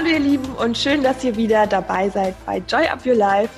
Hallo ihr Lieben und schön, dass ihr wieder dabei seid bei Joy Up Your Life.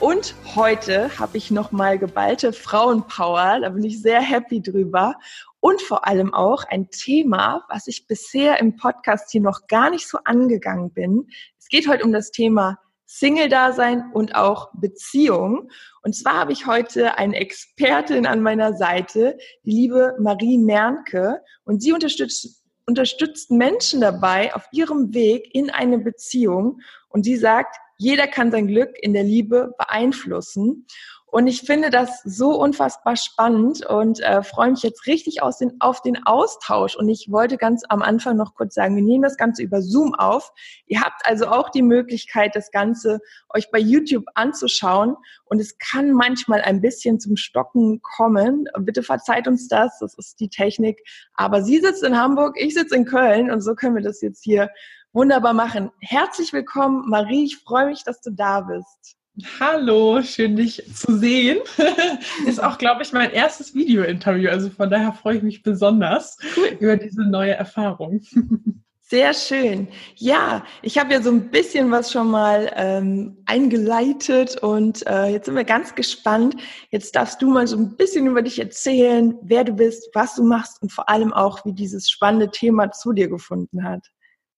Und heute habe ich nochmal geballte Frauenpower. Da bin ich sehr happy drüber. Und vor allem auch ein Thema, was ich bisher im Podcast hier noch gar nicht so angegangen bin. Es geht heute um das Thema Single-Dasein und auch Beziehung. Und zwar habe ich heute eine Expertin an meiner Seite, die liebe Marie Mernke. Und sie unterstützt unterstützt Menschen dabei auf ihrem Weg in eine Beziehung und sie sagt, jeder kann sein Glück in der Liebe beeinflussen. Und ich finde das so unfassbar spannend und äh, freue mich jetzt richtig aus den, auf den Austausch. Und ich wollte ganz am Anfang noch kurz sagen, wir nehmen das Ganze über Zoom auf. Ihr habt also auch die Möglichkeit, das Ganze euch bei YouTube anzuschauen. Und es kann manchmal ein bisschen zum Stocken kommen. Bitte verzeiht uns das, das ist die Technik. Aber sie sitzt in Hamburg, ich sitze in Köln und so können wir das jetzt hier wunderbar machen. Herzlich willkommen, Marie. Ich freue mich, dass du da bist. Hallo, schön dich zu sehen. Ist auch, glaube ich, mein erstes Video-Interview. Also von daher freue ich mich besonders cool. über diese neue Erfahrung. Sehr schön. Ja, ich habe ja so ein bisschen was schon mal ähm, eingeleitet und äh, jetzt sind wir ganz gespannt. Jetzt darfst du mal so ein bisschen über dich erzählen, wer du bist, was du machst und vor allem auch, wie dieses spannende Thema zu dir gefunden hat.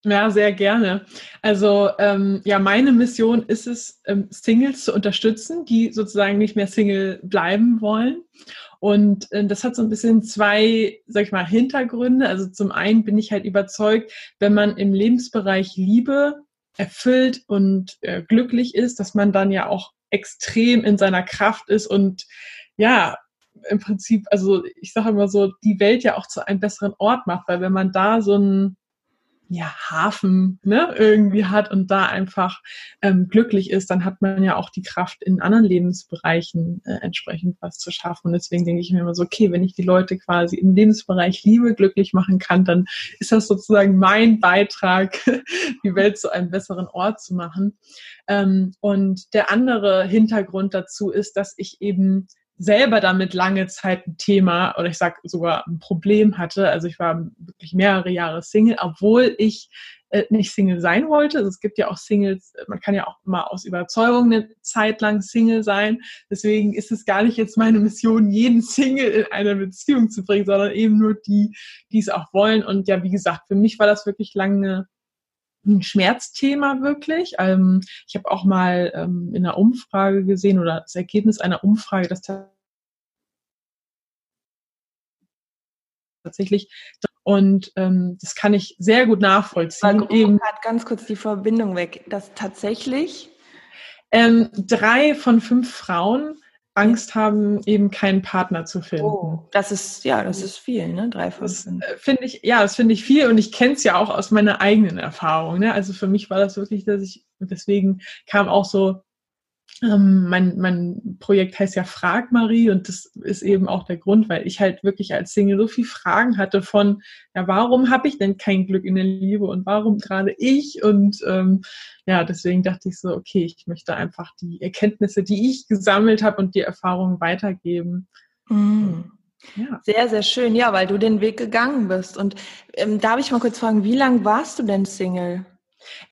Ja, sehr gerne. Also ähm, ja, meine Mission ist es, ähm, Singles zu unterstützen, die sozusagen nicht mehr Single bleiben wollen. Und äh, das hat so ein bisschen zwei, sag ich mal, Hintergründe. Also zum einen bin ich halt überzeugt, wenn man im Lebensbereich Liebe erfüllt und äh, glücklich ist, dass man dann ja auch extrem in seiner Kraft ist und ja, im Prinzip, also ich sage immer so, die Welt ja auch zu einem besseren Ort macht, weil wenn man da so ein ja, Hafen ne, irgendwie hat und da einfach ähm, glücklich ist, dann hat man ja auch die Kraft, in anderen Lebensbereichen äh, entsprechend was zu schaffen. Und deswegen denke ich mir immer so, okay, wenn ich die Leute quasi im Lebensbereich Liebe glücklich machen kann, dann ist das sozusagen mein Beitrag, die Welt zu einem besseren Ort zu machen. Ähm, und der andere Hintergrund dazu ist, dass ich eben selber damit lange Zeit ein Thema oder ich sag sogar ein Problem hatte. Also ich war wirklich mehrere Jahre Single, obwohl ich äh, nicht Single sein wollte. Also es gibt ja auch Singles, man kann ja auch mal aus Überzeugung eine Zeit lang Single sein. Deswegen ist es gar nicht jetzt meine Mission, jeden Single in eine Beziehung zu bringen, sondern eben nur die, die es auch wollen. Und ja, wie gesagt, für mich war das wirklich lange ein Schmerzthema wirklich. Ähm, ich habe auch mal ähm, in einer Umfrage gesehen oder das Ergebnis einer Umfrage, dass tatsächlich und ähm, das kann ich sehr gut nachvollziehen. Mal, eben hat ganz kurz die Verbindung weg, dass tatsächlich ähm, drei von fünf Frauen Angst haben, eben keinen Partner zu finden. Oh, das ist, ja, das ist viel, ne? Drei von fünf. Äh, finde ich, ja, das finde ich viel und ich kenne es ja auch aus meiner eigenen Erfahrung. Ne? Also für mich war das wirklich, dass ich, deswegen kam auch so ähm, mein, mein Projekt heißt ja Frag Marie und das ist eben auch der Grund, weil ich halt wirklich als Single so viele Fragen hatte von, ja, warum habe ich denn kein Glück in der Liebe und warum gerade ich? Und ähm, ja, deswegen dachte ich so, okay, ich möchte einfach die Erkenntnisse, die ich gesammelt habe und die Erfahrungen weitergeben. Mhm. Ja. Sehr, sehr schön, ja, weil du den Weg gegangen bist. Und ähm, darf ich mal kurz fragen, wie lange warst du denn Single?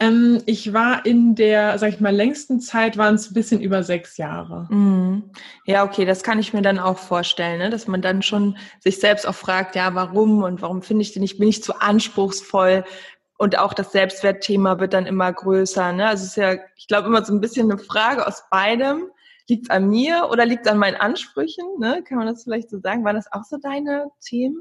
Ähm, ich war in der, sag ich mal, längsten Zeit waren es ein bisschen über sechs Jahre. Mhm. Ja, okay, das kann ich mir dann auch vorstellen, ne? dass man dann schon sich selbst auch fragt, ja, warum und warum finde ich den nicht, bin ich zu anspruchsvoll? Und auch das Selbstwertthema wird dann immer größer. Ne? Also es ist ja, ich glaube, immer so ein bisschen eine Frage aus beidem. Liegt es an mir oder liegt es an meinen Ansprüchen? Ne? Kann man das vielleicht so sagen? Waren das auch so deine Themen?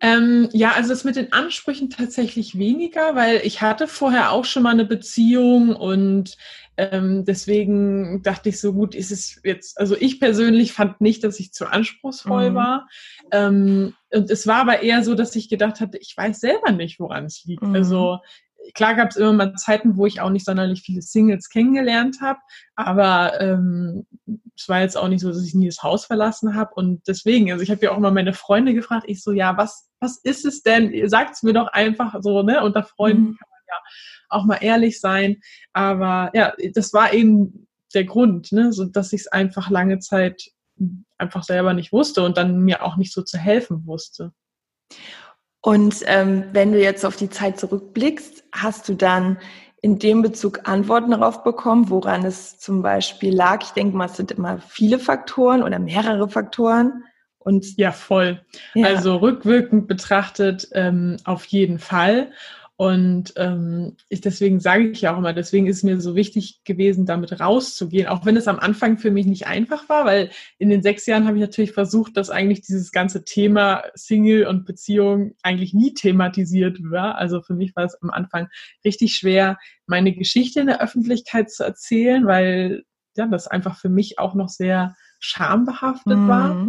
Ähm, ja, also es mit den Ansprüchen tatsächlich weniger, weil ich hatte vorher auch schon mal eine Beziehung und ähm, deswegen dachte ich so gut, ist es jetzt, also ich persönlich fand nicht, dass ich zu anspruchsvoll mhm. war. Ähm, und es war aber eher so, dass ich gedacht hatte, ich weiß selber nicht, woran es liegt. Mhm. Also klar gab es immer mal Zeiten, wo ich auch nicht sonderlich viele Singles kennengelernt habe, aber ähm, es war jetzt auch nicht so, dass ich nie das Haus verlassen habe und deswegen, also ich habe ja auch immer meine Freunde gefragt, ich so, ja, was, was ist es denn? Ihr sagt es mir doch einfach so, ne? Unter Freunden mhm. kann man ja auch mal ehrlich sein, aber ja, das war eben der Grund, ne? so dass ich es einfach lange Zeit einfach selber nicht wusste und dann mir auch nicht so zu helfen wusste. Und ähm, wenn du jetzt auf die Zeit zurückblickst, hast du dann in dem Bezug Antworten darauf bekommen, woran es zum Beispiel lag? Ich denke mal, es sind immer viele Faktoren oder mehrere Faktoren. Und ja, voll. Ja. Also rückwirkend betrachtet ähm, auf jeden Fall. Und ähm, ich, deswegen sage ich ja auch immer, deswegen ist es mir so wichtig gewesen, damit rauszugehen, auch wenn es am Anfang für mich nicht einfach war, weil in den sechs Jahren habe ich natürlich versucht, dass eigentlich dieses ganze Thema Single und Beziehung eigentlich nie thematisiert war. Also für mich war es am Anfang richtig schwer, meine Geschichte in der Öffentlichkeit zu erzählen, weil ja, das einfach für mich auch noch sehr schambehaftet mhm. war.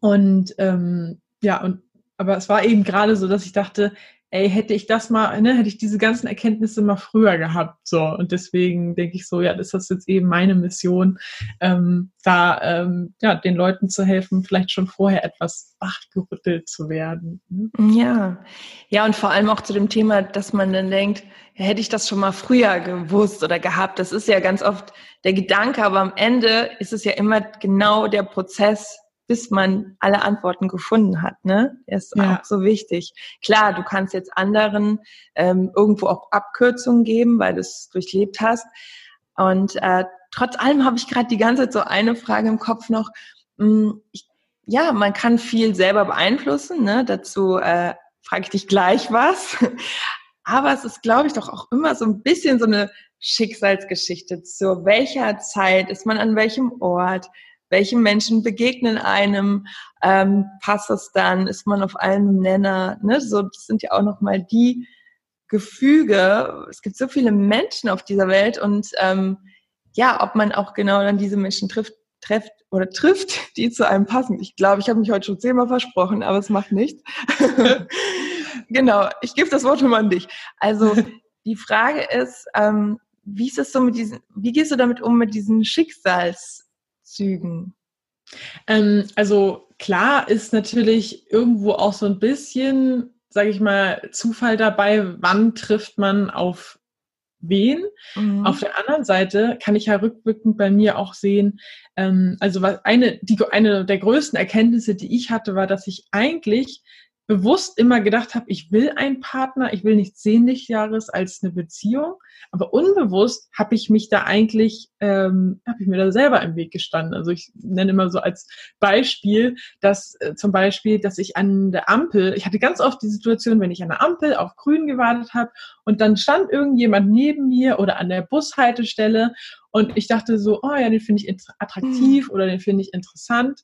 Und ähm, ja, und aber es war eben gerade so, dass ich dachte, ey, hätte ich das mal, ne, hätte ich diese ganzen Erkenntnisse mal früher gehabt. So, und deswegen denke ich so, ja, das ist jetzt eben meine Mission, ähm, da ähm, ja, den Leuten zu helfen, vielleicht schon vorher etwas wachgerüttelt zu werden. Ne? Ja, ja, und vor allem auch zu dem Thema, dass man dann denkt, ja, hätte ich das schon mal früher gewusst oder gehabt. Das ist ja ganz oft der Gedanke, aber am Ende ist es ja immer genau der Prozess, bis man alle Antworten gefunden hat. Ne? Ist ja. auch so wichtig. Klar, du kannst jetzt anderen ähm, irgendwo auch Abkürzungen geben, weil du es durchlebt hast. Und äh, trotz allem habe ich gerade die ganze Zeit so eine Frage im Kopf noch. Hm, ich, ja, man kann viel selber beeinflussen. Ne? Dazu äh, frage ich dich gleich was. Aber es ist, glaube ich, doch auch immer so ein bisschen so eine Schicksalsgeschichte. Zu welcher Zeit ist man an welchem Ort? Welche Menschen begegnen einem, ähm, passt das dann, ist man auf einem Nenner, ne? So, das sind ja auch nochmal die Gefüge. Es gibt so viele Menschen auf dieser Welt und ähm, ja, ob man auch genau dann diese Menschen trifft, trifft oder trifft, die zu einem passen. Ich glaube, ich habe mich heute schon zehnmal versprochen, aber es macht nichts. genau, ich gebe das Wort immer an dich. Also die Frage ist, ähm, wie ist es so mit diesen, wie gehst du damit um mit diesen Schicksals Zügen? Ähm, also klar ist natürlich irgendwo auch so ein bisschen, sage ich mal, Zufall dabei, wann trifft man auf wen. Mhm. Auf der anderen Seite kann ich ja rückwirkend bei mir auch sehen, ähm, also was eine, die, eine der größten Erkenntnisse, die ich hatte, war, dass ich eigentlich bewusst immer gedacht habe, ich will einen Partner, ich will nichts Sehnlichjares als eine Beziehung, aber unbewusst habe ich mich da eigentlich, ähm, habe ich mir da selber im Weg gestanden. Also ich nenne immer so als Beispiel, dass äh, zum Beispiel, dass ich an der Ampel, ich hatte ganz oft die Situation, wenn ich an der Ampel auf Grün gewartet habe und dann stand irgendjemand neben mir oder an der Bushaltestelle und ich dachte so, oh ja, den finde ich attraktiv mhm. oder den finde ich interessant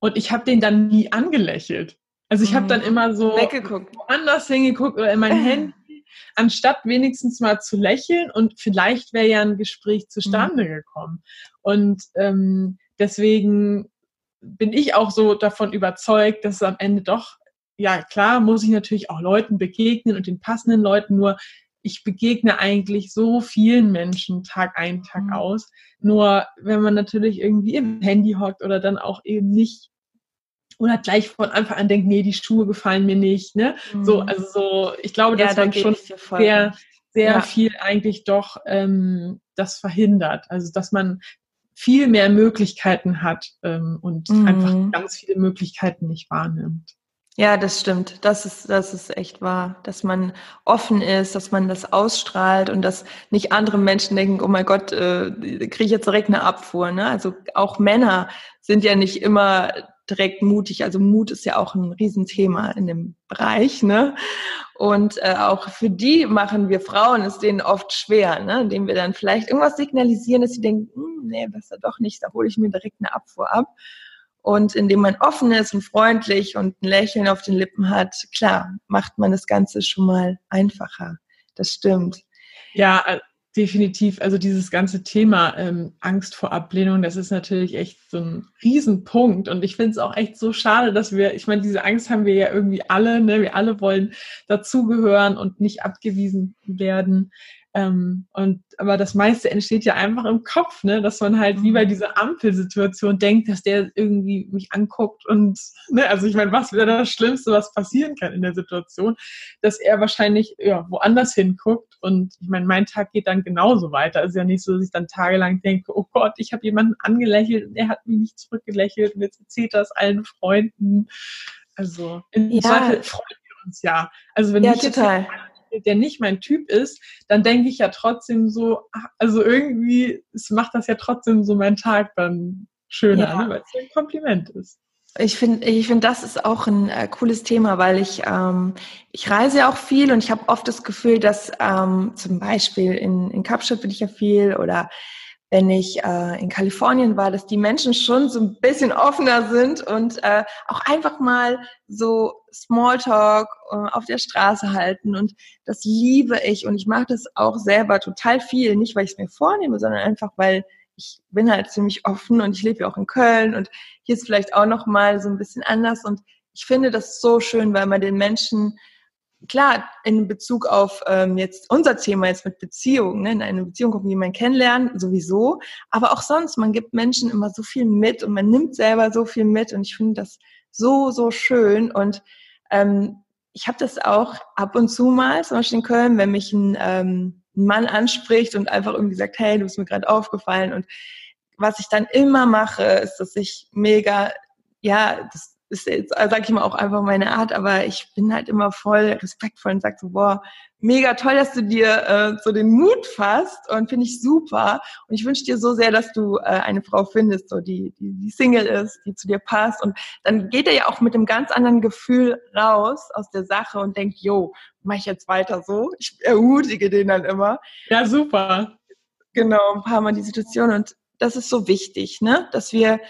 und ich habe den dann nie angelächelt. Also ich habe dann mhm. immer so Weggeguckt. woanders hingeguckt oder in mein Handy, anstatt wenigstens mal zu lächeln und vielleicht wäre ja ein Gespräch zustande mhm. gekommen. Und ähm, deswegen bin ich auch so davon überzeugt, dass es am Ende doch, ja klar, muss ich natürlich auch Leuten begegnen und den passenden Leuten, nur ich begegne eigentlich so vielen Menschen Tag ein, Tag mhm. aus. Nur wenn man natürlich irgendwie im Handy hockt oder dann auch eben nicht oder gleich von Anfang an denkt, nee, die Schuhe gefallen mir nicht. Ne? Mhm. So, also so, ich glaube, ja, dass man schon sehr, sehr ja. viel eigentlich doch ähm, das verhindert. Also dass man viel mehr Möglichkeiten hat ähm, und mhm. einfach ganz viele Möglichkeiten nicht wahrnimmt. Ja, das stimmt. Das ist, das ist echt wahr, dass man offen ist, dass man das ausstrahlt und dass nicht andere Menschen denken, oh mein Gott, äh, kriege ich jetzt direkt eine Abfuhr. Ne? Also auch Männer sind ja nicht immer direkt mutig. Also Mut ist ja auch ein Riesenthema in dem Bereich, ne? Und äh, auch für die machen wir Frauen es denen oft schwer, ne? Indem wir dann vielleicht irgendwas signalisieren, dass sie denken, hm, nee, besser doch nicht, da hole ich mir direkt eine Abfuhr ab. Und indem man offen ist und freundlich und ein Lächeln auf den Lippen hat, klar, macht man das Ganze schon mal einfacher. Das stimmt. Ja, Definitiv. Also dieses ganze Thema ähm, Angst vor Ablehnung, das ist natürlich echt so ein Riesenpunkt. Und ich finde es auch echt so schade, dass wir, ich meine, diese Angst haben wir ja irgendwie alle, ne? Wir alle wollen dazugehören und nicht abgewiesen werden. Ähm, und aber das meiste entsteht ja einfach im Kopf, ne? dass man halt wie bei mhm. dieser Ampelsituation denkt, dass der irgendwie mich anguckt und ne, also ich meine, was wäre das Schlimmste, was passieren kann in der Situation, dass er wahrscheinlich ja, woanders hinguckt und ich meine, mein Tag geht dann genauso weiter. Es ist ja nicht so, dass ich dann tagelang denke, oh Gott, ich habe jemanden angelächelt und er hat mich nicht zurückgelächelt und jetzt erzählt das allen Freunden. Also in ja. Zweifel freuen wir uns ja. Also wenn ja, ich total. Jetzt der nicht mein Typ ist, dann denke ich ja trotzdem so, also irgendwie es macht das ja trotzdem so meinen Tag dann schöner, ja. ne, weil es ein Kompliment ist. Ich finde, ich finde, das ist auch ein äh, cooles Thema, weil ich ähm, ich reise ja auch viel und ich habe oft das Gefühl, dass ähm, zum Beispiel in, in Kapstadt bin ich ja viel oder wenn ich äh, in Kalifornien war, dass die Menschen schon so ein bisschen offener sind und äh, auch einfach mal so Smalltalk äh, auf der Straße halten. Und das liebe ich und ich mache das auch selber total viel. Nicht, weil ich es mir vornehme, sondern einfach, weil ich bin halt ziemlich offen und ich lebe ja auch in Köln und hier ist vielleicht auch noch mal so ein bisschen anders. Und ich finde das so schön, weil man den Menschen klar, in Bezug auf ähm, jetzt unser Thema jetzt mit Beziehungen, ne, in eine Beziehung kommt jemand kennenlernen, sowieso, aber auch sonst, man gibt Menschen immer so viel mit und man nimmt selber so viel mit und ich finde das so, so schön. Und ähm, ich habe das auch ab und zu mal, zum Beispiel in Köln, wenn mich ein, ähm, ein Mann anspricht und einfach irgendwie sagt, hey, du bist mir gerade aufgefallen. Und was ich dann immer mache, ist, dass ich mega, ja, das ist jetzt, äh, sag ich mal, auch einfach meine Art, aber ich bin halt immer voll respektvoll und sag so, boah, mega toll, dass du dir äh, so den Mut fasst und finde ich super. Und ich wünsche dir so sehr, dass du äh, eine Frau findest, so die, die, die Single ist, die zu dir passt. Und dann geht er ja auch mit einem ganz anderen Gefühl raus aus der Sache und denkt, yo, mach ich jetzt weiter so? Ich ermutige den dann immer. Ja, super. Genau, ein paar Mal die Situation. Und das ist so wichtig, ne? Dass wir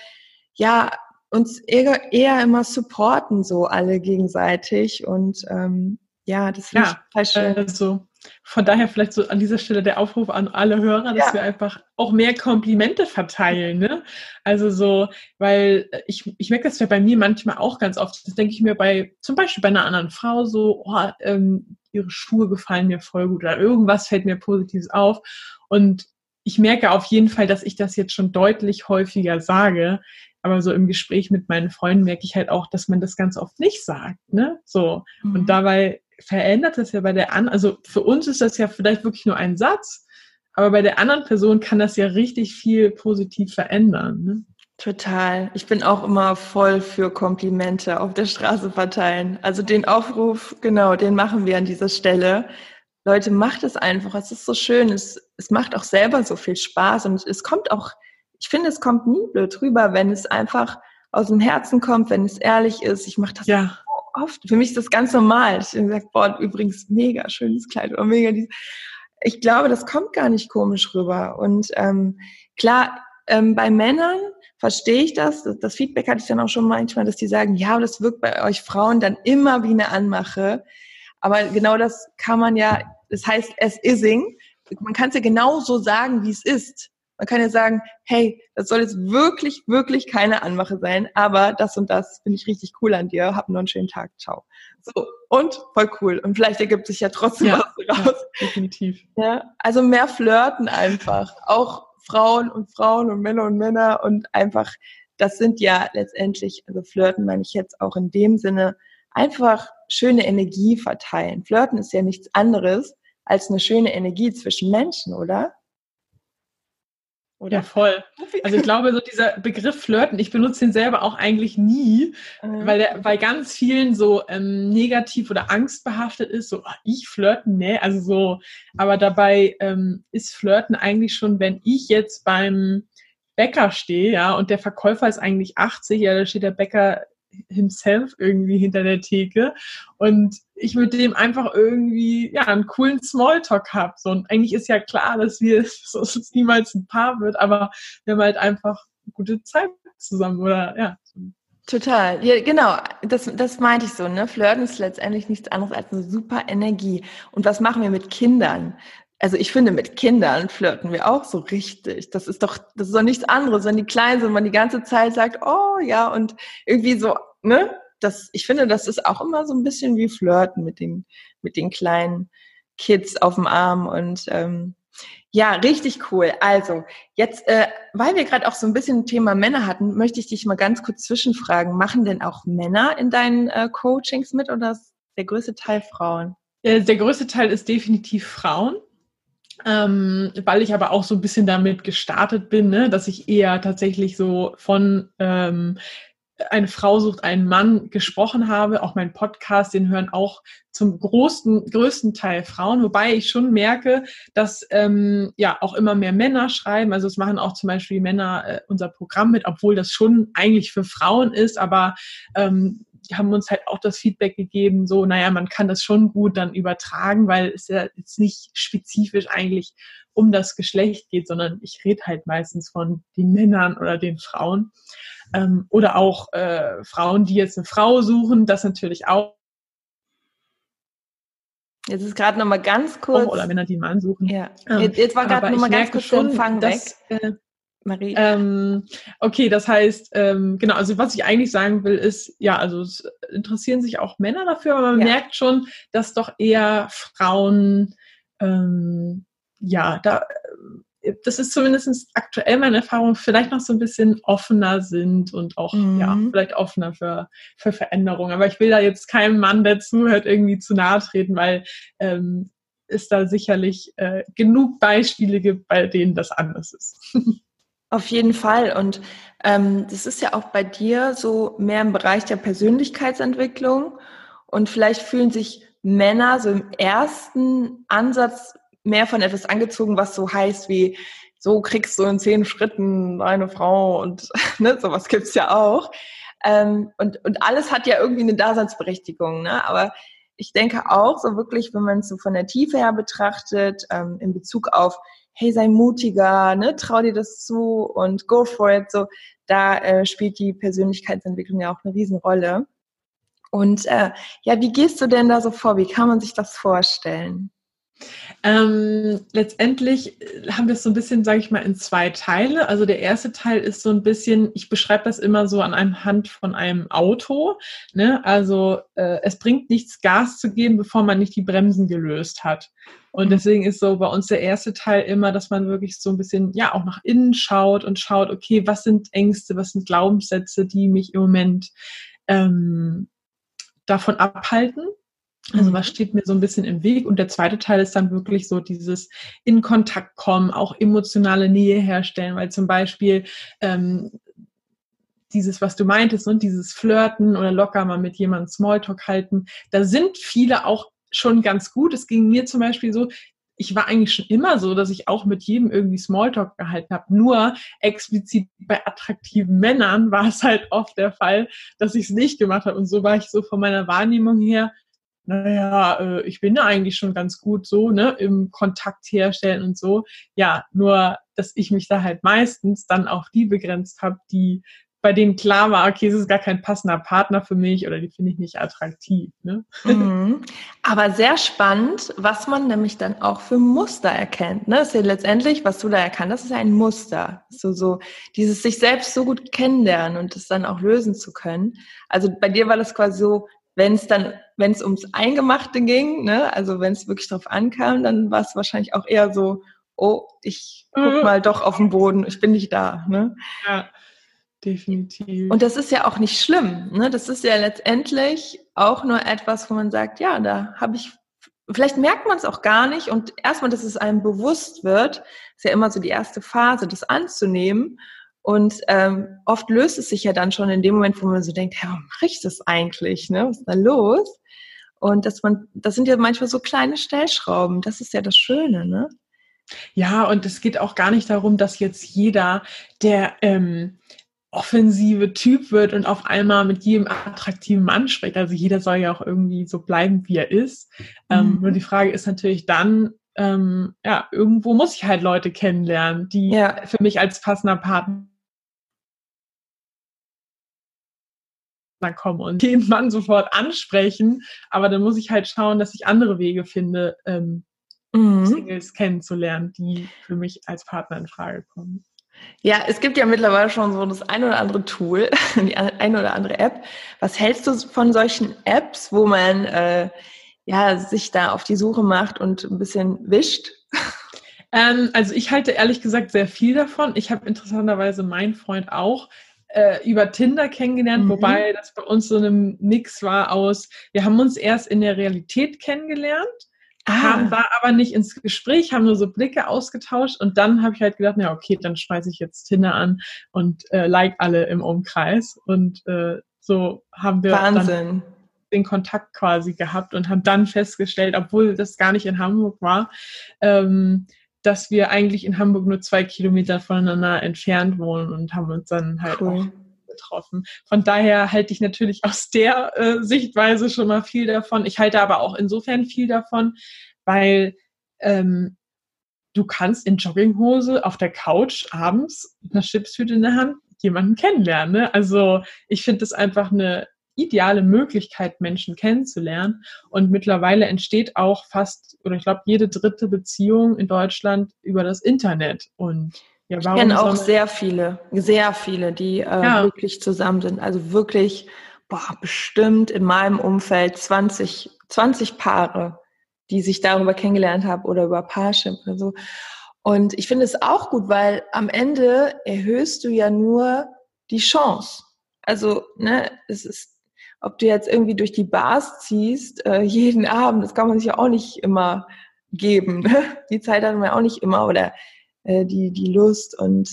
ja uns eher, eher immer supporten, so alle gegenseitig. Und ähm, ja, das finde ja, ich total schön. Also von daher vielleicht so an dieser Stelle der Aufruf an alle Hörer, dass ja. wir einfach auch mehr Komplimente verteilen. Ne? Also so, weil ich, ich merke das ja bei mir manchmal auch ganz oft. Das denke ich mir bei, zum Beispiel bei einer anderen Frau so, oh, ähm, ihre Schuhe gefallen mir voll gut oder irgendwas fällt mir Positives auf. Und ich merke auf jeden Fall, dass ich das jetzt schon deutlich häufiger sage, aber so im Gespräch mit meinen Freunden merke ich halt auch, dass man das ganz oft nicht sagt, ne? So. Mhm. Und dabei verändert das ja bei der anderen, also für uns ist das ja vielleicht wirklich nur ein Satz, aber bei der anderen Person kann das ja richtig viel positiv verändern, ne? Total. Ich bin auch immer voll für Komplimente auf der Straße verteilen. Also den Aufruf, genau, den machen wir an dieser Stelle. Leute, macht es einfach. Es ist so schön. Es, es macht auch selber so viel Spaß und es kommt auch ich finde, es kommt nie blöd rüber, wenn es einfach aus dem Herzen kommt, wenn es ehrlich ist. Ich mache das ja. so oft. Für mich ist das ganz normal. Ich gesagt, boah, übrigens mega schönes Kleid oder mega dies. Ich glaube, das kommt gar nicht komisch rüber. Und ähm, klar, ähm, bei Männern verstehe ich das. Das Feedback hatte ich dann auch schon manchmal, dass die sagen, ja, das wirkt bei euch Frauen dann immer wie eine Anmache. Aber genau das kann man ja, das heißt es ising. Man kann es ja genauso sagen, wie es ist. Man kann ja sagen, hey, das soll jetzt wirklich, wirklich keine Anmache sein, aber das und das finde ich richtig cool an dir. Hab noch einen schönen Tag. Ciao. So, und voll cool. Und vielleicht ergibt sich ja trotzdem ja, was raus. Ja, definitiv. Ja, also mehr flirten einfach. Auch Frauen und Frauen und Männer und Männer und einfach, das sind ja letztendlich, also flirten meine ich jetzt auch in dem Sinne, einfach schöne Energie verteilen. Flirten ist ja nichts anderes als eine schöne Energie zwischen Menschen, oder? Oder? Ja, voll. Also ich glaube, so dieser Begriff Flirten, ich benutze den selber auch eigentlich nie, mhm. weil der bei ganz vielen so ähm, negativ oder angstbehaftet ist, so, ach, ich flirten, ne, also so, aber dabei ähm, ist Flirten eigentlich schon, wenn ich jetzt beim Bäcker stehe, ja, und der Verkäufer ist eigentlich 80, ja, da steht der Bäcker himself irgendwie hinter der Theke und ich mit dem einfach irgendwie ja einen coolen Smalltalk habe. So, und eigentlich ist ja klar, dass wir dass es niemals ein Paar wird, aber wir haben halt einfach gute Zeit zusammen oder ja. Total, ja, genau, das, das meinte ich so, ne? Flirten ist letztendlich nichts anderes als eine super Energie. Und was machen wir mit Kindern? Also ich finde, mit Kindern flirten wir auch so richtig. Das ist doch, das ist doch nichts anderes, wenn die klein sind, man die ganze Zeit sagt, oh ja, und irgendwie so, ne? Das, ich finde, das ist auch immer so ein bisschen wie Flirten mit den, mit den kleinen Kids auf dem Arm und ähm, ja, richtig cool. Also, jetzt, äh, weil wir gerade auch so ein bisschen Thema Männer hatten, möchte ich dich mal ganz kurz zwischenfragen. Machen denn auch Männer in deinen äh, Coachings mit oder ist der größte Teil Frauen? Äh, der größte Teil ist definitiv Frauen. Ähm, weil ich aber auch so ein bisschen damit gestartet bin, ne, dass ich eher tatsächlich so von ähm, eine Frau sucht einen Mann gesprochen habe. Auch mein Podcast, den hören auch zum großen, größten Teil Frauen, wobei ich schon merke, dass ähm, ja auch immer mehr Männer schreiben. Also es machen auch zum Beispiel Männer äh, unser Programm mit, obwohl das schon eigentlich für Frauen ist, aber ähm, die haben uns halt auch das Feedback gegeben, so, naja, man kann das schon gut dann übertragen, weil es ja jetzt nicht spezifisch eigentlich um das Geschlecht geht, sondern ich rede halt meistens von den Männern oder den Frauen. Ähm, oder auch äh, Frauen, die jetzt eine Frau suchen, das natürlich auch. Jetzt ist gerade noch mal ganz kurz. Oder Männer, die einen Mann suchen. Ja. Ähm, jetzt war gerade noch mal ganz kurz schon, dass, weg. Äh, Marie. Ähm, okay, das heißt, ähm, genau, also was ich eigentlich sagen will, ist, ja, also es interessieren sich auch Männer dafür, aber man ja. merkt schon, dass doch eher Frauen, ähm, ja, da, äh, das ist zumindest aktuell meine Erfahrung, vielleicht noch so ein bisschen offener sind und auch, mhm. ja, vielleicht offener für, für Veränderungen. Aber ich will da jetzt keinem Mann, der zuhört, irgendwie zu nahe treten, weil ähm, es da sicherlich äh, genug Beispiele gibt, bei denen das anders ist. Auf jeden Fall. Und ähm, das ist ja auch bei dir so mehr im Bereich der Persönlichkeitsentwicklung. Und vielleicht fühlen sich Männer so im ersten Ansatz mehr von etwas angezogen, was so heißt wie, so kriegst du in zehn Schritten eine Frau und ne, sowas gibt's ja auch. Ähm, und, und alles hat ja irgendwie eine Daseinsberechtigung. Ne? Aber ich denke auch so wirklich, wenn man es so von der Tiefe her betrachtet, ähm, in Bezug auf hey, sei mutiger, ne, trau dir das zu und go for it. So, da äh, spielt die Persönlichkeitsentwicklung ja auch eine Riesenrolle. Und äh, ja, wie gehst du denn da so vor? Wie kann man sich das vorstellen? Ähm, letztendlich äh, haben wir es so ein bisschen, sage ich mal, in zwei Teile. Also der erste Teil ist so ein bisschen, ich beschreibe das immer so an einem Hand von einem Auto. Ne? Also äh, es bringt nichts, Gas zu geben, bevor man nicht die Bremsen gelöst hat. Und mhm. deswegen ist so bei uns der erste Teil immer, dass man wirklich so ein bisschen, ja, auch nach innen schaut und schaut, okay, was sind Ängste, was sind Glaubenssätze, die mich im Moment ähm, davon abhalten, also was mhm. steht mir so ein bisschen im Weg? Und der zweite Teil ist dann wirklich so dieses in Kontakt kommen, auch emotionale Nähe herstellen, weil zum Beispiel ähm, dieses, was du meintest, und dieses Flirten oder locker mal mit jemandem Smalltalk halten, da sind viele auch schon ganz gut. Es ging mir zum Beispiel so, ich war eigentlich schon immer so, dass ich auch mit jedem irgendwie Smalltalk gehalten habe. Nur explizit bei attraktiven Männern war es halt oft der Fall, dass ich es nicht gemacht habe. Und so war ich so von meiner Wahrnehmung her naja, äh, ich bin ja eigentlich schon ganz gut so, ne, im Kontakt herstellen und so. Ja, nur, dass ich mich da halt meistens dann auf die begrenzt habe, die bei denen klar war, okay, es ist gar kein passender Partner für mich oder die finde ich nicht attraktiv. Ne? Mhm. Aber sehr spannend, was man nämlich dann auch für Muster erkennt. Ne? Das ist ja letztendlich, was du da erkannt hast, ist ja ein Muster. So, so dieses sich selbst so gut kennenlernen und es dann auch lösen zu können. Also bei dir war das quasi so, wenn es dann, wenn es ums Eingemachte ging, ne, also wenn es wirklich drauf ankam, dann war es wahrscheinlich auch eher so, oh, ich guck mhm. mal doch auf den Boden, ich bin nicht da. Ne? Ja, definitiv. Und das ist ja auch nicht schlimm. Ne? Das ist ja letztendlich auch nur etwas, wo man sagt, ja, da habe ich, vielleicht merkt man es auch gar nicht und erstmal, dass es einem bewusst wird, ist ja immer so die erste Phase, das anzunehmen und ähm, oft löst es sich ja dann schon in dem Moment, wo man so denkt, ja, warum mache ich das eigentlich? Ne? Was ist da los? Und dass man, das sind ja manchmal so kleine Stellschrauben. Das ist ja das Schöne, ne? Ja, und es geht auch gar nicht darum, dass jetzt jeder der ähm, offensive Typ wird und auf einmal mit jedem attraktiven Mann spricht. Also jeder soll ja auch irgendwie so bleiben, wie er ist. Ähm, mhm. nur die Frage ist natürlich dann, ähm, ja, irgendwo muss ich halt Leute kennenlernen, die ja. für mich als passender Partner kommen und den Mann sofort ansprechen. Aber dann muss ich halt schauen, dass ich andere Wege finde, ähm, mhm. Singles kennenzulernen, die für mich als Partner in Frage kommen. Ja, es gibt ja mittlerweile schon so das ein oder andere Tool, die eine oder andere App. Was hältst du von solchen Apps, wo man äh, ja sich da auf die Suche macht und ein bisschen wischt? Ähm, also ich halte ehrlich gesagt sehr viel davon. Ich habe interessanterweise meinen Freund auch äh, über Tinder kennengelernt, mhm. wobei das bei uns so ein Mix war aus, wir haben uns erst in der Realität kennengelernt, ah. haben da aber nicht ins Gespräch, haben nur so Blicke ausgetauscht und dann habe ich halt gedacht, ja okay, dann schmeiße ich jetzt Tinder an und äh, like alle im Umkreis und äh, so haben wir Wahnsinn. den Kontakt quasi gehabt und haben dann festgestellt, obwohl das gar nicht in Hamburg war, ähm, dass wir eigentlich in Hamburg nur zwei Kilometer voneinander entfernt wohnen und haben uns dann halt cool. auch getroffen. Von daher halte ich natürlich aus der äh, Sichtweise schon mal viel davon. Ich halte aber auch insofern viel davon, weil ähm, du kannst in Jogginghose auf der Couch abends mit einer Chipstüte in der Hand jemanden kennenlernen. Ne? Also ich finde das einfach eine ideale Möglichkeit, Menschen kennenzulernen. Und mittlerweile entsteht auch fast, oder ich glaube, jede dritte Beziehung in Deutschland über das Internet. Und ja, warum ich kenne auch sehr viele, sehr viele, die äh, ja. wirklich zusammen sind. Also wirklich, boah, bestimmt in meinem Umfeld 20, 20 Paare, die sich darüber kennengelernt haben oder über Parship oder so. Und ich finde es auch gut, weil am Ende erhöhst du ja nur die Chance. Also, ne, es ist ob du jetzt irgendwie durch die Bars ziehst, äh, jeden Abend, das kann man sich ja auch nicht immer geben. Ne? Die Zeit hat man auch nicht immer oder äh, die, die Lust. Und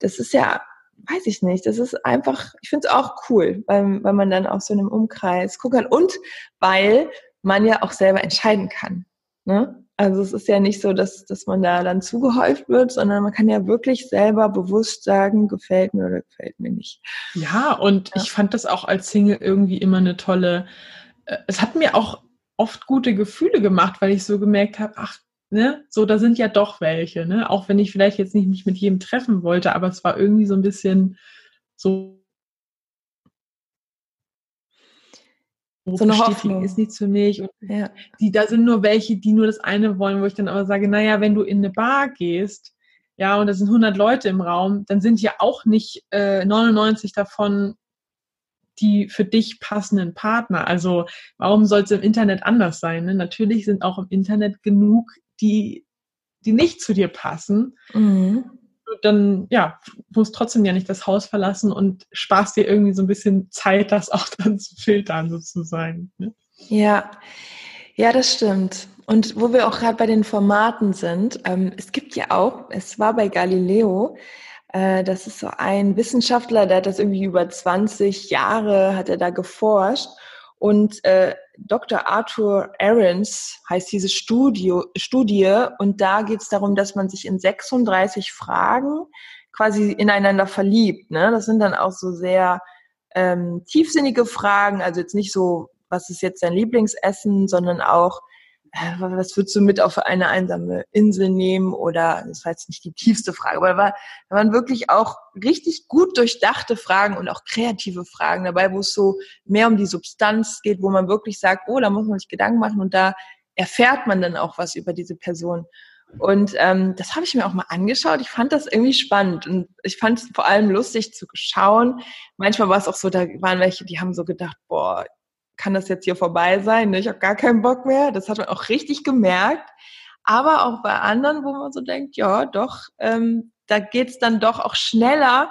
das ist ja, weiß ich nicht, das ist einfach, ich finde es auch cool, weil, weil man dann auch so in einem Umkreis gucken kann und weil man ja auch selber entscheiden kann. Ne? Also es ist ja nicht so, dass, dass man da dann zugehäuft wird, sondern man kann ja wirklich selber bewusst sagen, gefällt mir oder gefällt mir nicht. Ja, und ja. ich fand das auch als Single irgendwie immer eine tolle, äh, es hat mir auch oft gute Gefühle gemacht, weil ich so gemerkt habe, ach, ne, so da sind ja doch welche, ne? Auch wenn ich vielleicht jetzt nicht mich mit jedem treffen wollte, aber es war irgendwie so ein bisschen so so eine Hoffnung ist nichts für mich. Und ja. die, da sind nur welche, die nur das eine wollen, wo ich dann aber sage, naja, wenn du in eine Bar gehst, ja, und da sind 100 Leute im Raum, dann sind ja auch nicht äh, 99 davon die für dich passenden Partner. Also warum soll es im Internet anders sein? Ne? Natürlich sind auch im Internet genug, die, die nicht zu dir passen. Mhm dann ja, musst trotzdem ja nicht das Haus verlassen und sparst dir irgendwie so ein bisschen Zeit, das auch dann zu filtern sozusagen. Ne? Ja, ja, das stimmt. Und wo wir auch gerade bei den Formaten sind, ähm, es gibt ja auch, es war bei Galileo, äh, das ist so ein Wissenschaftler, der hat das irgendwie über 20 Jahre, hat er da geforscht und äh, Dr. Arthur Ahrens heißt diese Studio, Studie und da geht es darum, dass man sich in 36 Fragen quasi ineinander verliebt. Ne? Das sind dann auch so sehr ähm, tiefsinnige Fragen, also jetzt nicht so, was ist jetzt dein Lieblingsessen, sondern auch, was würdest du mit auf eine einsame Insel nehmen? Oder das war jetzt nicht die tiefste Frage, aber da, war, da waren wirklich auch richtig gut durchdachte Fragen und auch kreative Fragen dabei, wo es so mehr um die Substanz geht, wo man wirklich sagt, oh, da muss man sich Gedanken machen und da erfährt man dann auch was über diese Person. Und ähm, das habe ich mir auch mal angeschaut. Ich fand das irgendwie spannend und ich fand es vor allem lustig zu schauen. Manchmal war es auch so, da waren welche, die haben so gedacht, boah, kann das jetzt hier vorbei sein? Ne? Ich habe gar keinen Bock mehr. Das hat man auch richtig gemerkt. Aber auch bei anderen, wo man so denkt, ja, doch, ähm, da geht's dann doch auch schneller,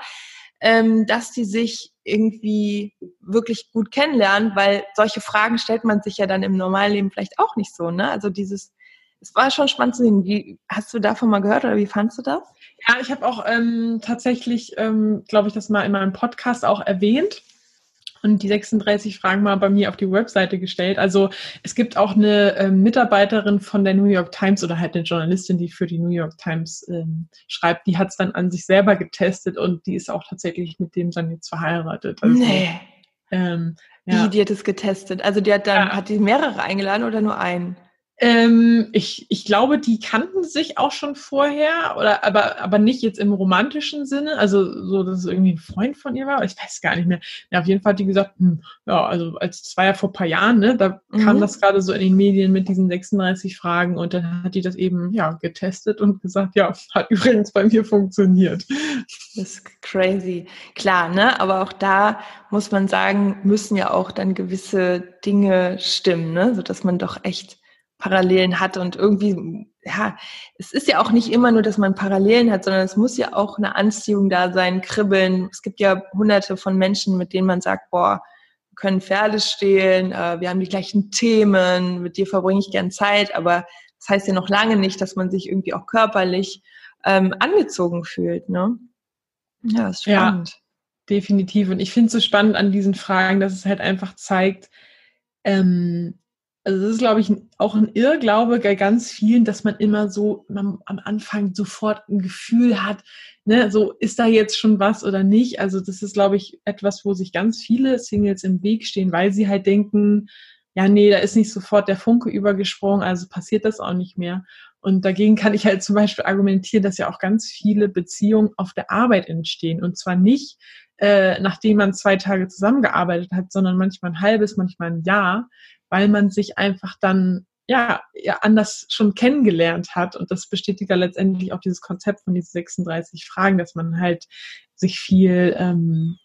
ähm, dass die sich irgendwie wirklich gut kennenlernen, weil solche Fragen stellt man sich ja dann im normalen Leben vielleicht auch nicht so. Ne? Also dieses, es war schon spannend zu sehen. Wie, hast du davon mal gehört oder wie fandst du das? Ja, ich habe auch ähm, tatsächlich, ähm, glaube ich, das mal in meinem Podcast auch erwähnt und die 36 Fragen mal bei mir auf die Webseite gestellt. Also es gibt auch eine äh, Mitarbeiterin von der New York Times oder halt eine Journalistin, die für die New York Times ähm, schreibt, die hat es dann an sich selber getestet und die ist auch tatsächlich mit dem dann jetzt verheiratet. Also, nee. Ähm, ja. Wie, die hat es getestet? Also die hat dann, ja. hat die mehrere eingeladen oder nur einen? Ähm, ich, ich glaube, die kannten sich auch schon vorher, oder aber, aber nicht jetzt im romantischen Sinne. Also so, dass es irgendwie ein Freund von ihr war. Ich weiß gar nicht mehr. Ja, auf jeden Fall hat die gesagt, hm, ja, also als das war ja vor ein paar Jahren, ne, da mhm. kam das gerade so in den Medien mit diesen 36 Fragen und dann hat die das eben ja getestet und gesagt, ja, hat übrigens bei mir funktioniert. Das ist crazy. Klar, ne? Aber auch da muss man sagen, müssen ja auch dann gewisse Dinge stimmen, ne? So dass man doch echt Parallelen hat und irgendwie, ja, es ist ja auch nicht immer nur, dass man Parallelen hat, sondern es muss ja auch eine Anziehung da sein, kribbeln. Es gibt ja hunderte von Menschen, mit denen man sagt, boah, wir können Pferde stehlen, äh, wir haben die gleichen Themen, mit dir verbringe ich gern Zeit, aber das heißt ja noch lange nicht, dass man sich irgendwie auch körperlich ähm, angezogen fühlt, ne? Ja, ist spannend. Ja, definitiv. Und ich finde es so spannend an diesen Fragen, dass es halt einfach zeigt, ähm, also das ist, glaube ich, auch ein Irrglaube bei ganz vielen, dass man immer so am Anfang sofort ein Gefühl hat, ne, so ist da jetzt schon was oder nicht. Also das ist, glaube ich, etwas, wo sich ganz viele Singles im Weg stehen, weil sie halt denken, ja, nee, da ist nicht sofort der Funke übergesprungen, also passiert das auch nicht mehr. Und dagegen kann ich halt zum Beispiel argumentieren, dass ja auch ganz viele Beziehungen auf der Arbeit entstehen. Und zwar nicht, äh, nachdem man zwei Tage zusammengearbeitet hat, sondern manchmal ein halbes, manchmal ein Jahr weil man sich einfach dann ja, ja anders schon kennengelernt hat. Und das bestätigt ja letztendlich auch dieses Konzept von diesen 36 Fragen, dass man halt sich viel ähm,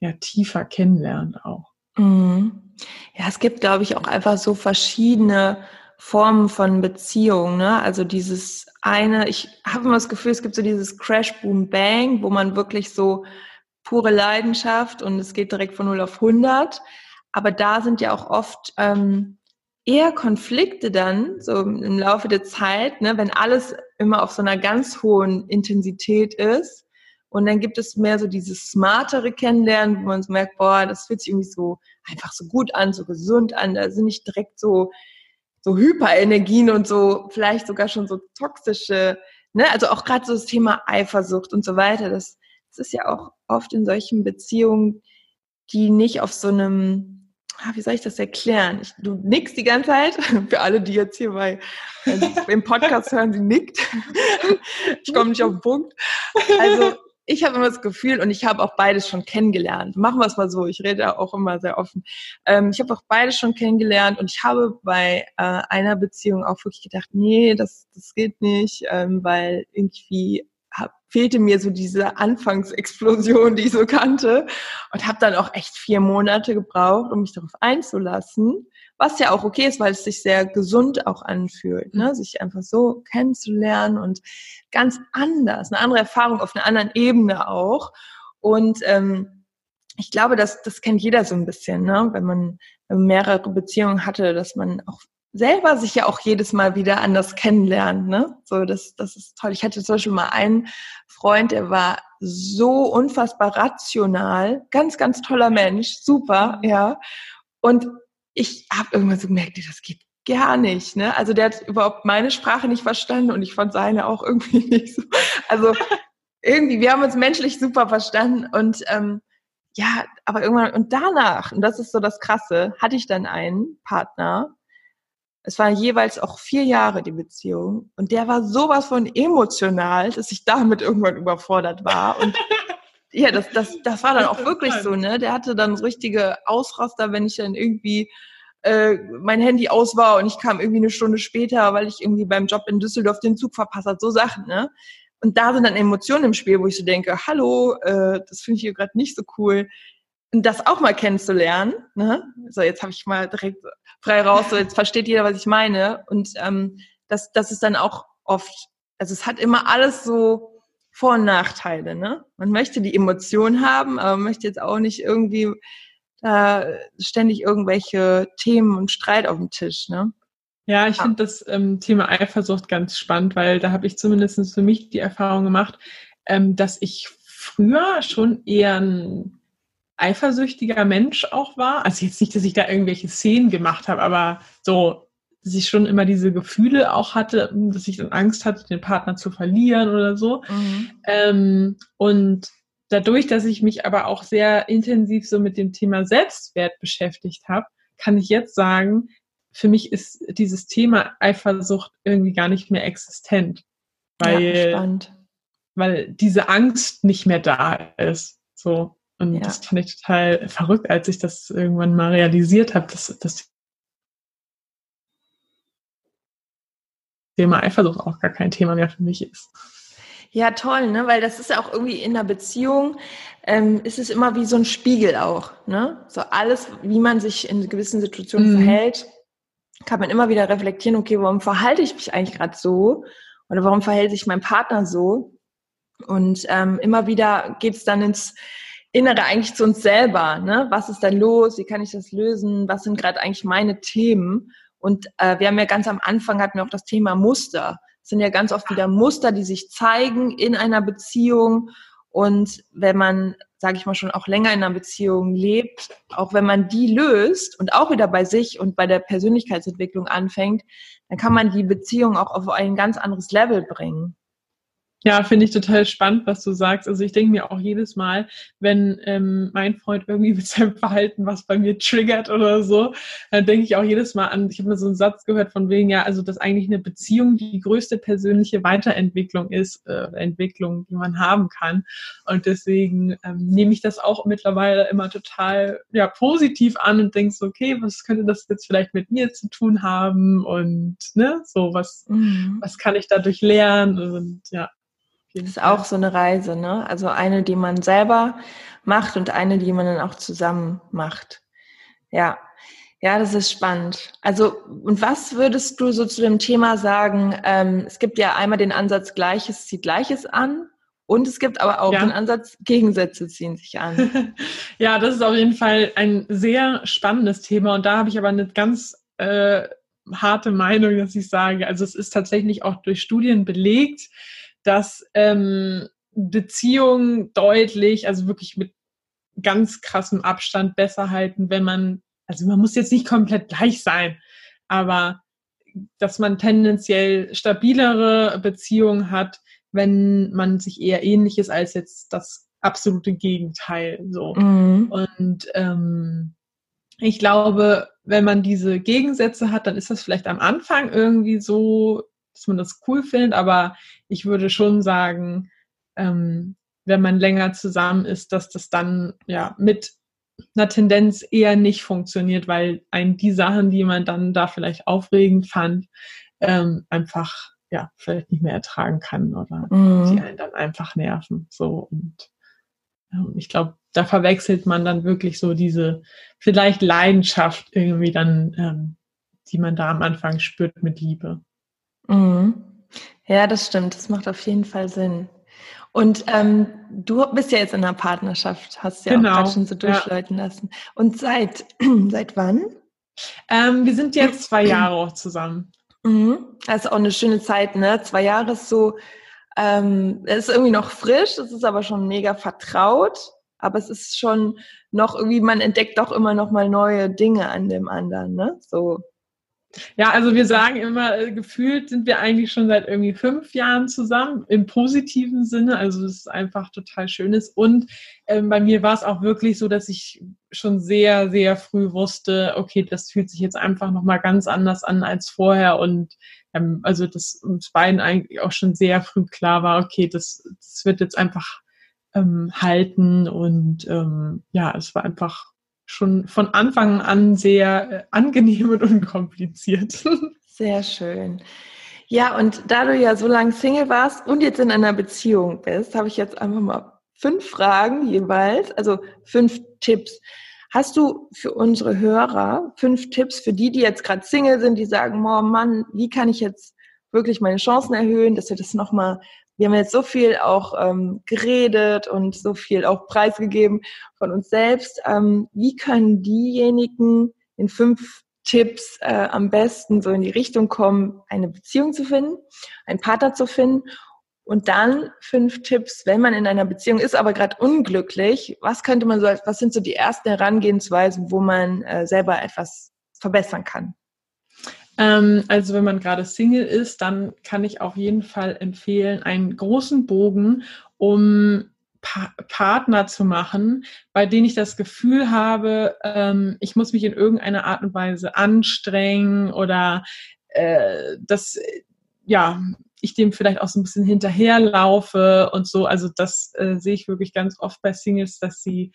ja, tiefer kennenlernt auch. Mhm. Ja, es gibt, glaube ich, auch einfach so verschiedene Formen von Beziehungen. Ne? Also dieses eine, ich habe immer das Gefühl, es gibt so dieses Crash, Boom, Bang, wo man wirklich so pure Leidenschaft und es geht direkt von 0 auf 100. Aber da sind ja auch oft ähm, eher Konflikte dann, so im Laufe der Zeit, ne, wenn alles immer auf so einer ganz hohen Intensität ist. Und dann gibt es mehr so dieses smartere Kennenlernen, wo man so merkt, boah, das fühlt sich irgendwie so einfach so gut an, so gesund an. Da sind nicht direkt so, so Hyperenergien und so, vielleicht sogar schon so toxische, ne, also auch gerade so das Thema Eifersucht und so weiter. Das, das ist ja auch oft in solchen Beziehungen, die nicht auf so einem wie soll ich das erklären? Ich, du nickst die ganze Zeit. Für alle, die jetzt hier bei äh, im Podcast hören, sie nickt. ich komme nicht auf den Punkt. Also ich habe immer das Gefühl, und ich habe auch beides schon kennengelernt. Machen wir es mal so, ich rede auch immer sehr offen. Ähm, ich habe auch beides schon kennengelernt und ich habe bei äh, einer Beziehung auch wirklich gedacht, nee, das, das geht nicht, ähm, weil irgendwie hab, fehlte mir so diese Anfangsexplosion, die ich so kannte und habe dann auch echt vier Monate gebraucht, um mich darauf einzulassen, was ja auch okay ist, weil es sich sehr gesund auch anfühlt, ne? Mhm. sich einfach so kennenzulernen und ganz anders, eine andere Erfahrung auf einer anderen Ebene auch und ähm, ich glaube, das, das kennt jeder so ein bisschen, ne? wenn man mehrere Beziehungen hatte, dass man auch selber sich ja auch jedes Mal wieder anders kennenlernen. Ne? So, das, das ist toll. Ich hatte zum Beispiel mal einen Freund, der war so unfassbar rational, ganz, ganz toller Mensch, super, mhm. ja. Und ich habe irgendwann so gemerkt, das geht gar nicht. Ne? Also der hat überhaupt meine Sprache nicht verstanden und ich fand seine auch irgendwie nicht so. Also irgendwie, wir haben uns menschlich super verstanden und ähm, ja, aber irgendwann und danach, und das ist so das Krasse, hatte ich dann einen Partner, es war jeweils auch vier Jahre die Beziehung und der war sowas von emotional, dass ich damit irgendwann überfordert war und ja, das, das, das war dann auch wirklich so, ne? Der hatte dann so richtige Ausraster, wenn ich dann irgendwie äh, mein Handy aus war und ich kam irgendwie eine Stunde später, weil ich irgendwie beim Job in Düsseldorf den Zug verpasst hat, so Sachen, ne? Und da sind dann Emotionen im Spiel, wo ich so denke, hallo, äh, das finde ich hier gerade nicht so cool das auch mal kennenzulernen. Ne? So, jetzt habe ich mal direkt frei raus, so jetzt versteht jeder, was ich meine. Und ähm, das, das ist dann auch oft, also es hat immer alles so Vor- und Nachteile. Ne? Man möchte die Emotion haben, aber man möchte jetzt auch nicht irgendwie äh, ständig irgendwelche Themen und Streit auf dem Tisch. Ne? Ja, ich ja. finde das ähm, Thema Eifersucht ganz spannend, weil da habe ich zumindest für mich die Erfahrung gemacht, ähm, dass ich früher schon eher ein eifersüchtiger Mensch auch war. Also jetzt nicht, dass ich da irgendwelche Szenen gemacht habe, aber so, dass ich schon immer diese Gefühle auch hatte, dass ich dann Angst hatte, den Partner zu verlieren oder so. Mhm. Ähm, und dadurch, dass ich mich aber auch sehr intensiv so mit dem Thema Selbstwert beschäftigt habe, kann ich jetzt sagen, für mich ist dieses Thema Eifersucht irgendwie gar nicht mehr existent. Weil, ja, weil diese Angst nicht mehr da ist. So. Und ja. das fand ich total verrückt, als ich das irgendwann mal realisiert habe, dass, dass Thema Eifersucht auch gar kein Thema mehr für mich ist. Ja, toll, ne? Weil das ist ja auch irgendwie in einer Beziehung, ähm, ist es immer wie so ein Spiegel auch, ne? So alles, wie man sich in gewissen Situationen mhm. verhält, kann man immer wieder reflektieren, okay, warum verhalte ich mich eigentlich gerade so? Oder warum verhält sich mein Partner so? Und ähm, immer wieder geht's dann ins Innere eigentlich zu uns selber. Ne? Was ist denn los? Wie kann ich das lösen? Was sind gerade eigentlich meine Themen? Und äh, wir haben ja ganz am Anfang hatten wir auch das Thema Muster. Es sind ja ganz oft wieder Muster, die sich zeigen in einer Beziehung. Und wenn man, sage ich mal, schon auch länger in einer Beziehung lebt, auch wenn man die löst und auch wieder bei sich und bei der Persönlichkeitsentwicklung anfängt, dann kann man die Beziehung auch auf ein ganz anderes Level bringen. Ja, finde ich total spannend, was du sagst. Also ich denke mir auch jedes Mal, wenn ähm, mein Freund irgendwie mit seinem Verhalten was bei mir triggert oder so, dann denke ich auch jedes Mal an, ich habe mal so einen Satz gehört von wegen, ja, also dass eigentlich eine Beziehung die größte persönliche Weiterentwicklung ist, äh, Entwicklung, die man haben kann. Und deswegen ähm, nehme ich das auch mittlerweile immer total ja, positiv an und denke so, okay, was könnte das jetzt vielleicht mit mir zu tun haben? Und ne, so, was, mhm. was kann ich dadurch lernen? Und ja. Das ist auch so eine Reise, ne? Also eine, die man selber macht und eine, die man dann auch zusammen macht. Ja. Ja, das ist spannend. Also, und was würdest du so zu dem Thema sagen? Ähm, es gibt ja einmal den Ansatz, Gleiches zieht Gleiches an. Und es gibt aber auch ja. den Ansatz, Gegensätze ziehen sich an. ja, das ist auf jeden Fall ein sehr spannendes Thema. Und da habe ich aber eine ganz äh, harte Meinung, dass ich sage, also es ist tatsächlich auch durch Studien belegt, dass ähm, Beziehungen deutlich, also wirklich mit ganz krassem Abstand besser halten, wenn man, also man muss jetzt nicht komplett gleich sein, aber dass man tendenziell stabilere Beziehungen hat, wenn man sich eher ähnlich ist als jetzt das absolute Gegenteil. So. Mhm. Und ähm, ich glaube, wenn man diese Gegensätze hat, dann ist das vielleicht am Anfang irgendwie so dass man das cool findet, aber ich würde schon sagen, ähm, wenn man länger zusammen ist, dass das dann ja mit einer Tendenz eher nicht funktioniert, weil ein die Sachen, die man dann da vielleicht aufregend fand, ähm, einfach ja vielleicht nicht mehr ertragen kann oder mhm. die einen dann einfach nerven. So und ähm, ich glaube, da verwechselt man dann wirklich so diese vielleicht Leidenschaft irgendwie dann, ähm, die man da am Anfang spürt mit Liebe. Mhm. Ja, das stimmt. Das macht auf jeden Fall Sinn. Und ähm, du bist ja jetzt in einer Partnerschaft, hast ja genau. auch gerade schon so durchläuten ja. lassen. Und seit seit wann? Ähm, wir sind jetzt zwei Jahre zusammen. Mhm. Das ist auch eine schöne Zeit, ne? Zwei Jahre ist so, ähm, es ist irgendwie noch frisch, es ist aber schon mega vertraut, aber es ist schon noch irgendwie, man entdeckt doch immer noch mal neue Dinge an dem anderen, ne? So ja, also wir sagen immer, äh, gefühlt sind wir eigentlich schon seit irgendwie fünf Jahren zusammen, im positiven Sinne. Also es ist einfach total schönes. Und ähm, bei mir war es auch wirklich so, dass ich schon sehr, sehr früh wusste, okay, das fühlt sich jetzt einfach nochmal ganz anders an als vorher. Und ähm, also dass uns beiden eigentlich auch schon sehr früh klar war, okay, das, das wird jetzt einfach ähm, halten. Und ähm, ja, es war einfach schon von Anfang an sehr äh, angenehm und unkompliziert. Sehr schön. Ja, und da du ja so lange Single warst und jetzt in einer Beziehung bist, habe ich jetzt einfach mal fünf Fragen jeweils, also fünf Tipps. Hast du für unsere Hörer fünf Tipps für die, die jetzt gerade Single sind, die sagen, oh Mann, wie kann ich jetzt wirklich meine Chancen erhöhen, dass wir das nochmal wir haben jetzt so viel auch ähm, geredet und so viel auch preisgegeben von uns selbst. Ähm, wie können diejenigen in fünf Tipps äh, am besten so in die Richtung kommen, eine Beziehung zu finden, einen Partner zu finden und dann fünf Tipps, wenn man in einer Beziehung ist, aber gerade unglücklich, was könnte man so, was sind so die ersten Herangehensweisen, wo man äh, selber etwas verbessern kann? Ähm, also wenn man gerade Single ist, dann kann ich auf jeden Fall empfehlen, einen großen Bogen um pa Partner zu machen, bei denen ich das Gefühl habe, ähm, ich muss mich in irgendeiner Art und Weise anstrengen oder äh, dass ja ich dem vielleicht auch so ein bisschen hinterherlaufe und so. Also das äh, sehe ich wirklich ganz oft bei Singles, dass sie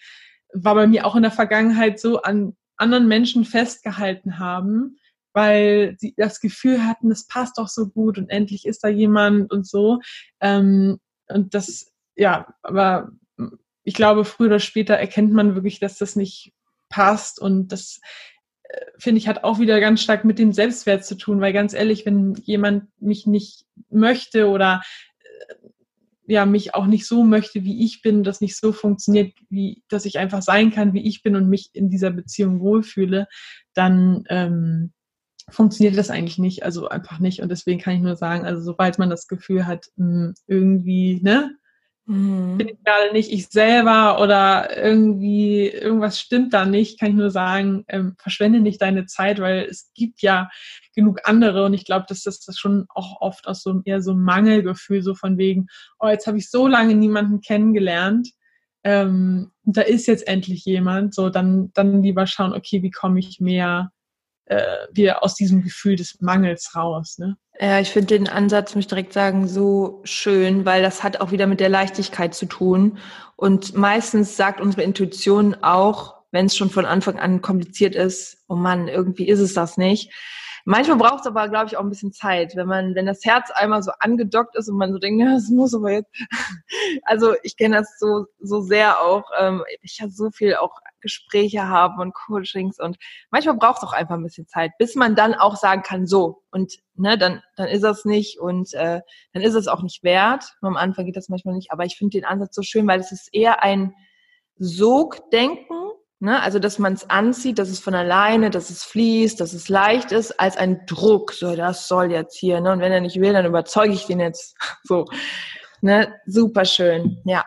war bei mir auch in der Vergangenheit so an anderen Menschen festgehalten haben, weil sie das Gefühl hatten, es passt doch so gut und endlich ist da jemand und so. Ähm, und das, ja, aber ich glaube, früher oder später erkennt man wirklich, dass das nicht passt und das äh, finde ich, hat auch wieder ganz stark mit dem Selbstwert zu tun, weil ganz ehrlich, wenn jemand mich nicht möchte oder äh, ja, mich auch nicht so möchte, wie ich bin, das nicht so funktioniert, wie, dass ich einfach sein kann, wie ich bin und mich in dieser Beziehung wohlfühle, dann ähm, funktioniert das eigentlich nicht, also einfach nicht. Und deswegen kann ich nur sagen, also sobald man das Gefühl hat, mh, irgendwie, ne, mhm. bin ich gerade nicht ich selber oder irgendwie irgendwas stimmt da nicht, kann ich nur sagen, ähm, verschwende nicht deine Zeit, weil es gibt ja genug andere und ich glaube, dass das, das schon auch oft aus so einem eher so einem Mangelgefühl, so von wegen, oh, jetzt habe ich so lange niemanden kennengelernt, ähm, da ist jetzt endlich jemand, so dann, dann lieber schauen, okay, wie komme ich mehr äh, wieder aus diesem Gefühl des Mangels raus. Ne? Ja, ich finde den Ansatz, muss ich direkt sagen, so schön, weil das hat auch wieder mit der Leichtigkeit zu tun. Und meistens sagt unsere Intuition auch, wenn es schon von Anfang an kompliziert ist, oh Mann, irgendwie ist es das nicht. Manchmal braucht es aber, glaube ich, auch ein bisschen Zeit, wenn man, wenn das Herz einmal so angedockt ist und man so denkt, ja, das muss aber jetzt. Also ich kenne das so so sehr auch. Ähm, ich habe so viel auch Gespräche haben und Coachings und manchmal braucht es auch einfach ein bisschen Zeit, bis man dann auch sagen kann, so und ne, dann dann ist das nicht und äh, dann ist es auch nicht wert. Am Anfang geht das manchmal nicht, aber ich finde den Ansatz so schön, weil es ist eher ein Sogdenken, ne? also dass man es anzieht, dass es von alleine, dass es fließt, dass es leicht ist, als ein Druck. So, das soll jetzt hier, ne? Und wenn er nicht will, dann überzeuge ich den jetzt. So, ne, super schön, ja.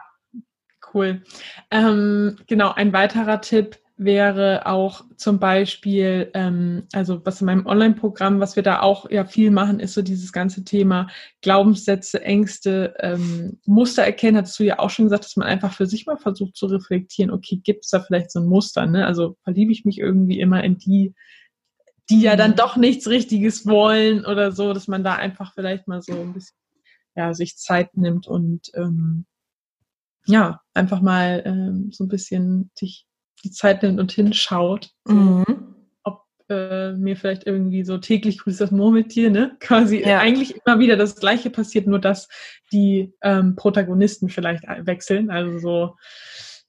Cool. Ähm, genau, ein weiterer Tipp wäre auch zum Beispiel, ähm, also was in meinem Online-Programm, was wir da auch ja viel machen, ist so dieses ganze Thema Glaubenssätze, Ängste, ähm, Muster erkennen. Hattest du ja auch schon gesagt, dass man einfach für sich mal versucht zu reflektieren, okay, gibt es da vielleicht so ein Muster? Ne? Also verliebe ich mich irgendwie immer in die, die ja dann doch nichts Richtiges wollen oder so, dass man da einfach vielleicht mal so ein bisschen ja, sich Zeit nimmt und ähm, ja, einfach mal ähm, so ein bisschen sich die Zeit nimmt und hinschaut. Mhm. Ob äh, mir vielleicht irgendwie so täglich grüßt das Murmeltier, ne? Quasi ja. eigentlich immer wieder das Gleiche passiert, nur dass die ähm, Protagonisten vielleicht wechseln. Also so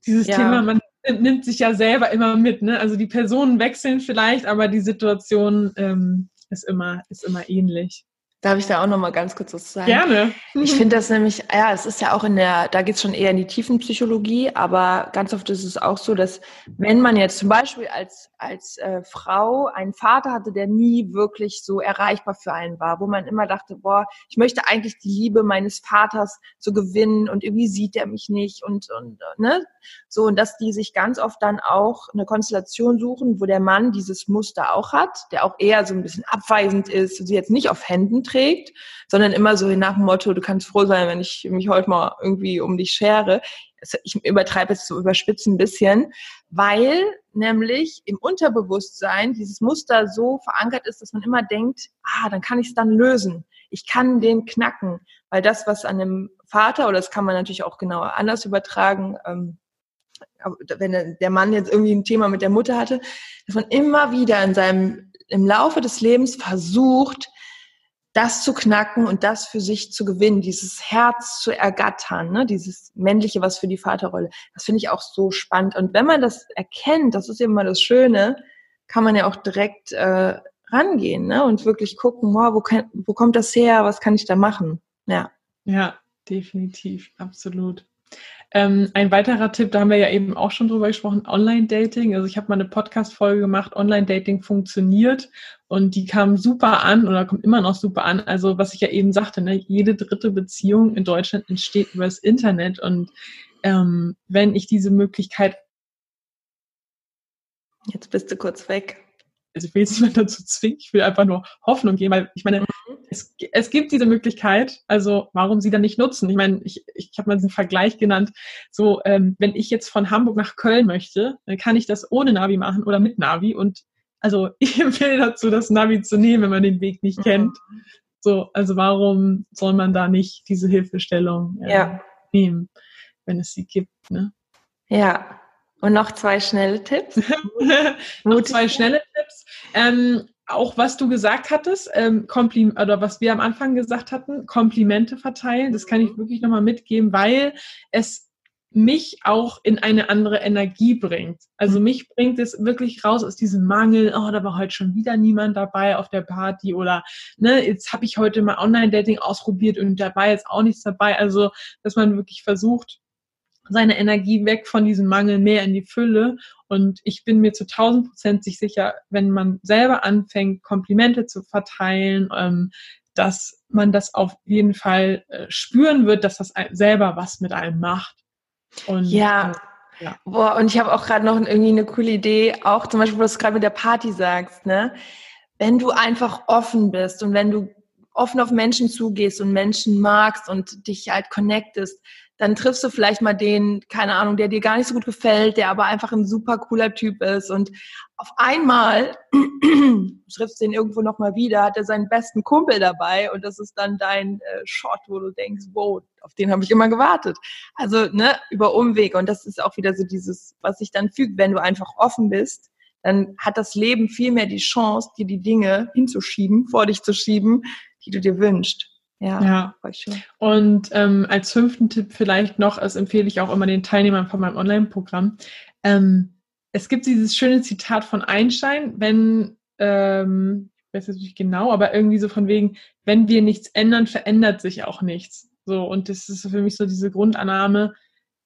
dieses ja. Thema, man nimmt sich ja selber immer mit, ne? Also die Personen wechseln vielleicht, aber die Situation ähm, ist immer, ist immer ähnlich. Darf ich da auch noch mal ganz kurz was sagen? Gerne. Ich finde das nämlich, ja, es ist ja auch in der, da geht es schon eher in die Tiefenpsychologie, aber ganz oft ist es auch so, dass wenn man jetzt zum Beispiel als, als äh, Frau einen Vater hatte, der nie wirklich so erreichbar für einen war, wo man immer dachte, boah, ich möchte eigentlich die Liebe meines Vaters so gewinnen und irgendwie sieht er mich nicht und, und ne? So, und dass die sich ganz oft dann auch eine Konstellation suchen, wo der Mann dieses Muster auch hat, der auch eher so ein bisschen abweisend ist und sie jetzt nicht auf Händen trägt, sondern immer so nach dem Motto, du kannst froh sein, wenn ich mich heute mal irgendwie um dich schere. Ich übertreibe jetzt so überspitzen ein bisschen, weil nämlich im Unterbewusstsein dieses Muster so verankert ist, dass man immer denkt, ah, dann kann ich es dann lösen. Ich kann den knacken, weil das, was an dem Vater, oder das kann man natürlich auch genauer anders übertragen, ähm, wenn der Mann jetzt irgendwie ein Thema mit der Mutter hatte, dass man immer wieder in seinem, im Laufe des Lebens versucht, das zu knacken und das für sich zu gewinnen, dieses Herz zu ergattern, ne? dieses männliche, was für die Vaterrolle. Das finde ich auch so spannend. Und wenn man das erkennt, das ist immer das Schöne, kann man ja auch direkt äh, rangehen ne? und wirklich gucken, wow, wo, kann, wo kommt das her, was kann ich da machen? Ja. Ja, definitiv, absolut. Ähm, ein weiterer Tipp, da haben wir ja eben auch schon drüber gesprochen, Online-Dating. Also ich habe mal eine Podcast-Folge gemacht, Online-Dating funktioniert und die kam super an oder kommt immer noch super an. Also was ich ja eben sagte, ne, jede dritte Beziehung in Deutschland entsteht über das Internet und ähm, wenn ich diese Möglichkeit Jetzt bist du kurz weg. Also ich will jetzt niemand dazu zwingen, ich will einfach nur Hoffnung geben, weil ich meine, mhm. es, es gibt diese Möglichkeit, also warum sie dann nicht nutzen? Ich meine, ich, ich habe mal diesen Vergleich genannt, so ähm, wenn ich jetzt von Hamburg nach Köln möchte, dann kann ich das ohne Navi machen oder mit Navi und also ich empfehle dazu, das Navi zu nehmen, wenn man den Weg nicht mhm. kennt. So, also warum soll man da nicht diese Hilfestellung äh, ja. nehmen, wenn es sie gibt? Ne? Ja, und noch zwei schnelle Tipps. noch zwei schnelle Tipps. Ähm, auch was du gesagt hattest, ähm, Komplim oder was wir am Anfang gesagt hatten, Komplimente verteilen, das kann ich wirklich nochmal mitgeben, weil es mich auch in eine andere Energie bringt. Also mhm. mich bringt es wirklich raus aus diesem Mangel, oh, da war heute schon wieder niemand dabei auf der Party oder ne, jetzt habe ich heute mal Online-Dating ausprobiert und dabei ist auch nichts dabei. Also, dass man wirklich versucht, seine Energie weg von diesem Mangel mehr in die Fülle. Und ich bin mir zu tausend Prozent sicher, wenn man selber anfängt, Komplimente zu verteilen, ähm, dass man das auf jeden Fall äh, spüren wird, dass das selber was mit einem macht. Und, ja. Äh, ja. Boah, und ich habe auch gerade noch irgendwie eine coole Idee, auch zum Beispiel, wo du gerade mit der Party sagst, ne? Wenn du einfach offen bist und wenn du offen auf Menschen zugehst und Menschen magst und dich halt connectest, dann triffst du vielleicht mal den, keine Ahnung, der dir gar nicht so gut gefällt, der aber einfach ein super cooler Typ ist und auf einmal triffst du den irgendwo nochmal wieder, hat er seinen besten Kumpel dabei und das ist dann dein äh, Shot, wo du denkst, wow, auf den habe ich immer gewartet. Also, ne, über Umwege und das ist auch wieder so dieses, was sich dann fügt, wenn du einfach offen bist, dann hat das Leben viel mehr die Chance, dir die Dinge hinzuschieben, vor dich zu schieben, die du dir wünschst. Ja, ja. voll schön. Und ähm, als fünften Tipp vielleicht noch, das empfehle ich auch immer den Teilnehmern von meinem Online-Programm. Ähm, es gibt dieses schöne Zitat von Einstein, wenn, ähm, ich weiß jetzt nicht genau, aber irgendwie so von wegen, wenn wir nichts ändern, verändert sich auch nichts. So, und das ist für mich so diese Grundannahme,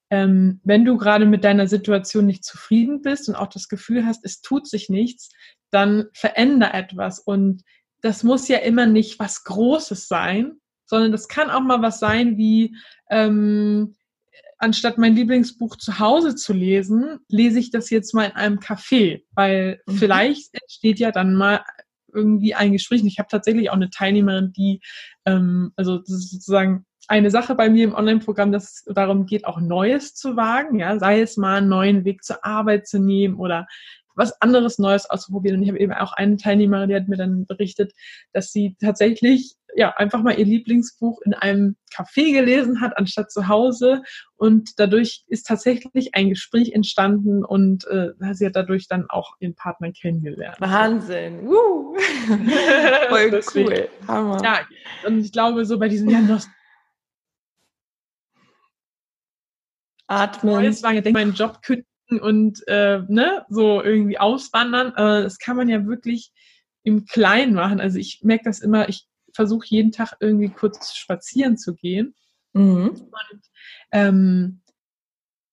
ähm, wenn du gerade mit deiner Situation nicht zufrieden bist und auch das Gefühl hast, es tut sich nichts, dann veränder etwas. Und das muss ja immer nicht was Großes sein, sondern das kann auch mal was sein wie, ähm, anstatt mein Lieblingsbuch zu Hause zu lesen, lese ich das jetzt mal in einem Café, weil mhm. vielleicht entsteht ja dann mal irgendwie ein Gespräch. Und ich habe tatsächlich auch eine Teilnehmerin, die, ähm, also das ist sozusagen eine Sache bei mir im Online-Programm, dass es darum geht, auch Neues zu wagen, ja, sei es mal einen neuen Weg zur Arbeit zu nehmen oder was anderes Neues auszuprobieren. Und ich habe eben auch eine Teilnehmerin, die hat mir dann berichtet, dass sie tatsächlich ja einfach mal ihr Lieblingsbuch in einem Café gelesen hat, anstatt zu Hause. Und dadurch ist tatsächlich ein Gespräch entstanden und äh, sie hat dadurch dann auch ihren Partner kennengelernt. Wahnsinn. Uh. Voll cool. Hammer. Ja, und ich glaube, so bei diesen ja, noch Atmen. Neues war ja, denke meinen Job kündigen und äh, ne, so irgendwie auswandern. Äh, das kann man ja wirklich im Kleinen machen. Also ich merke das immer, ich versuche jeden Tag irgendwie kurz spazieren zu gehen. Mhm. Und ähm,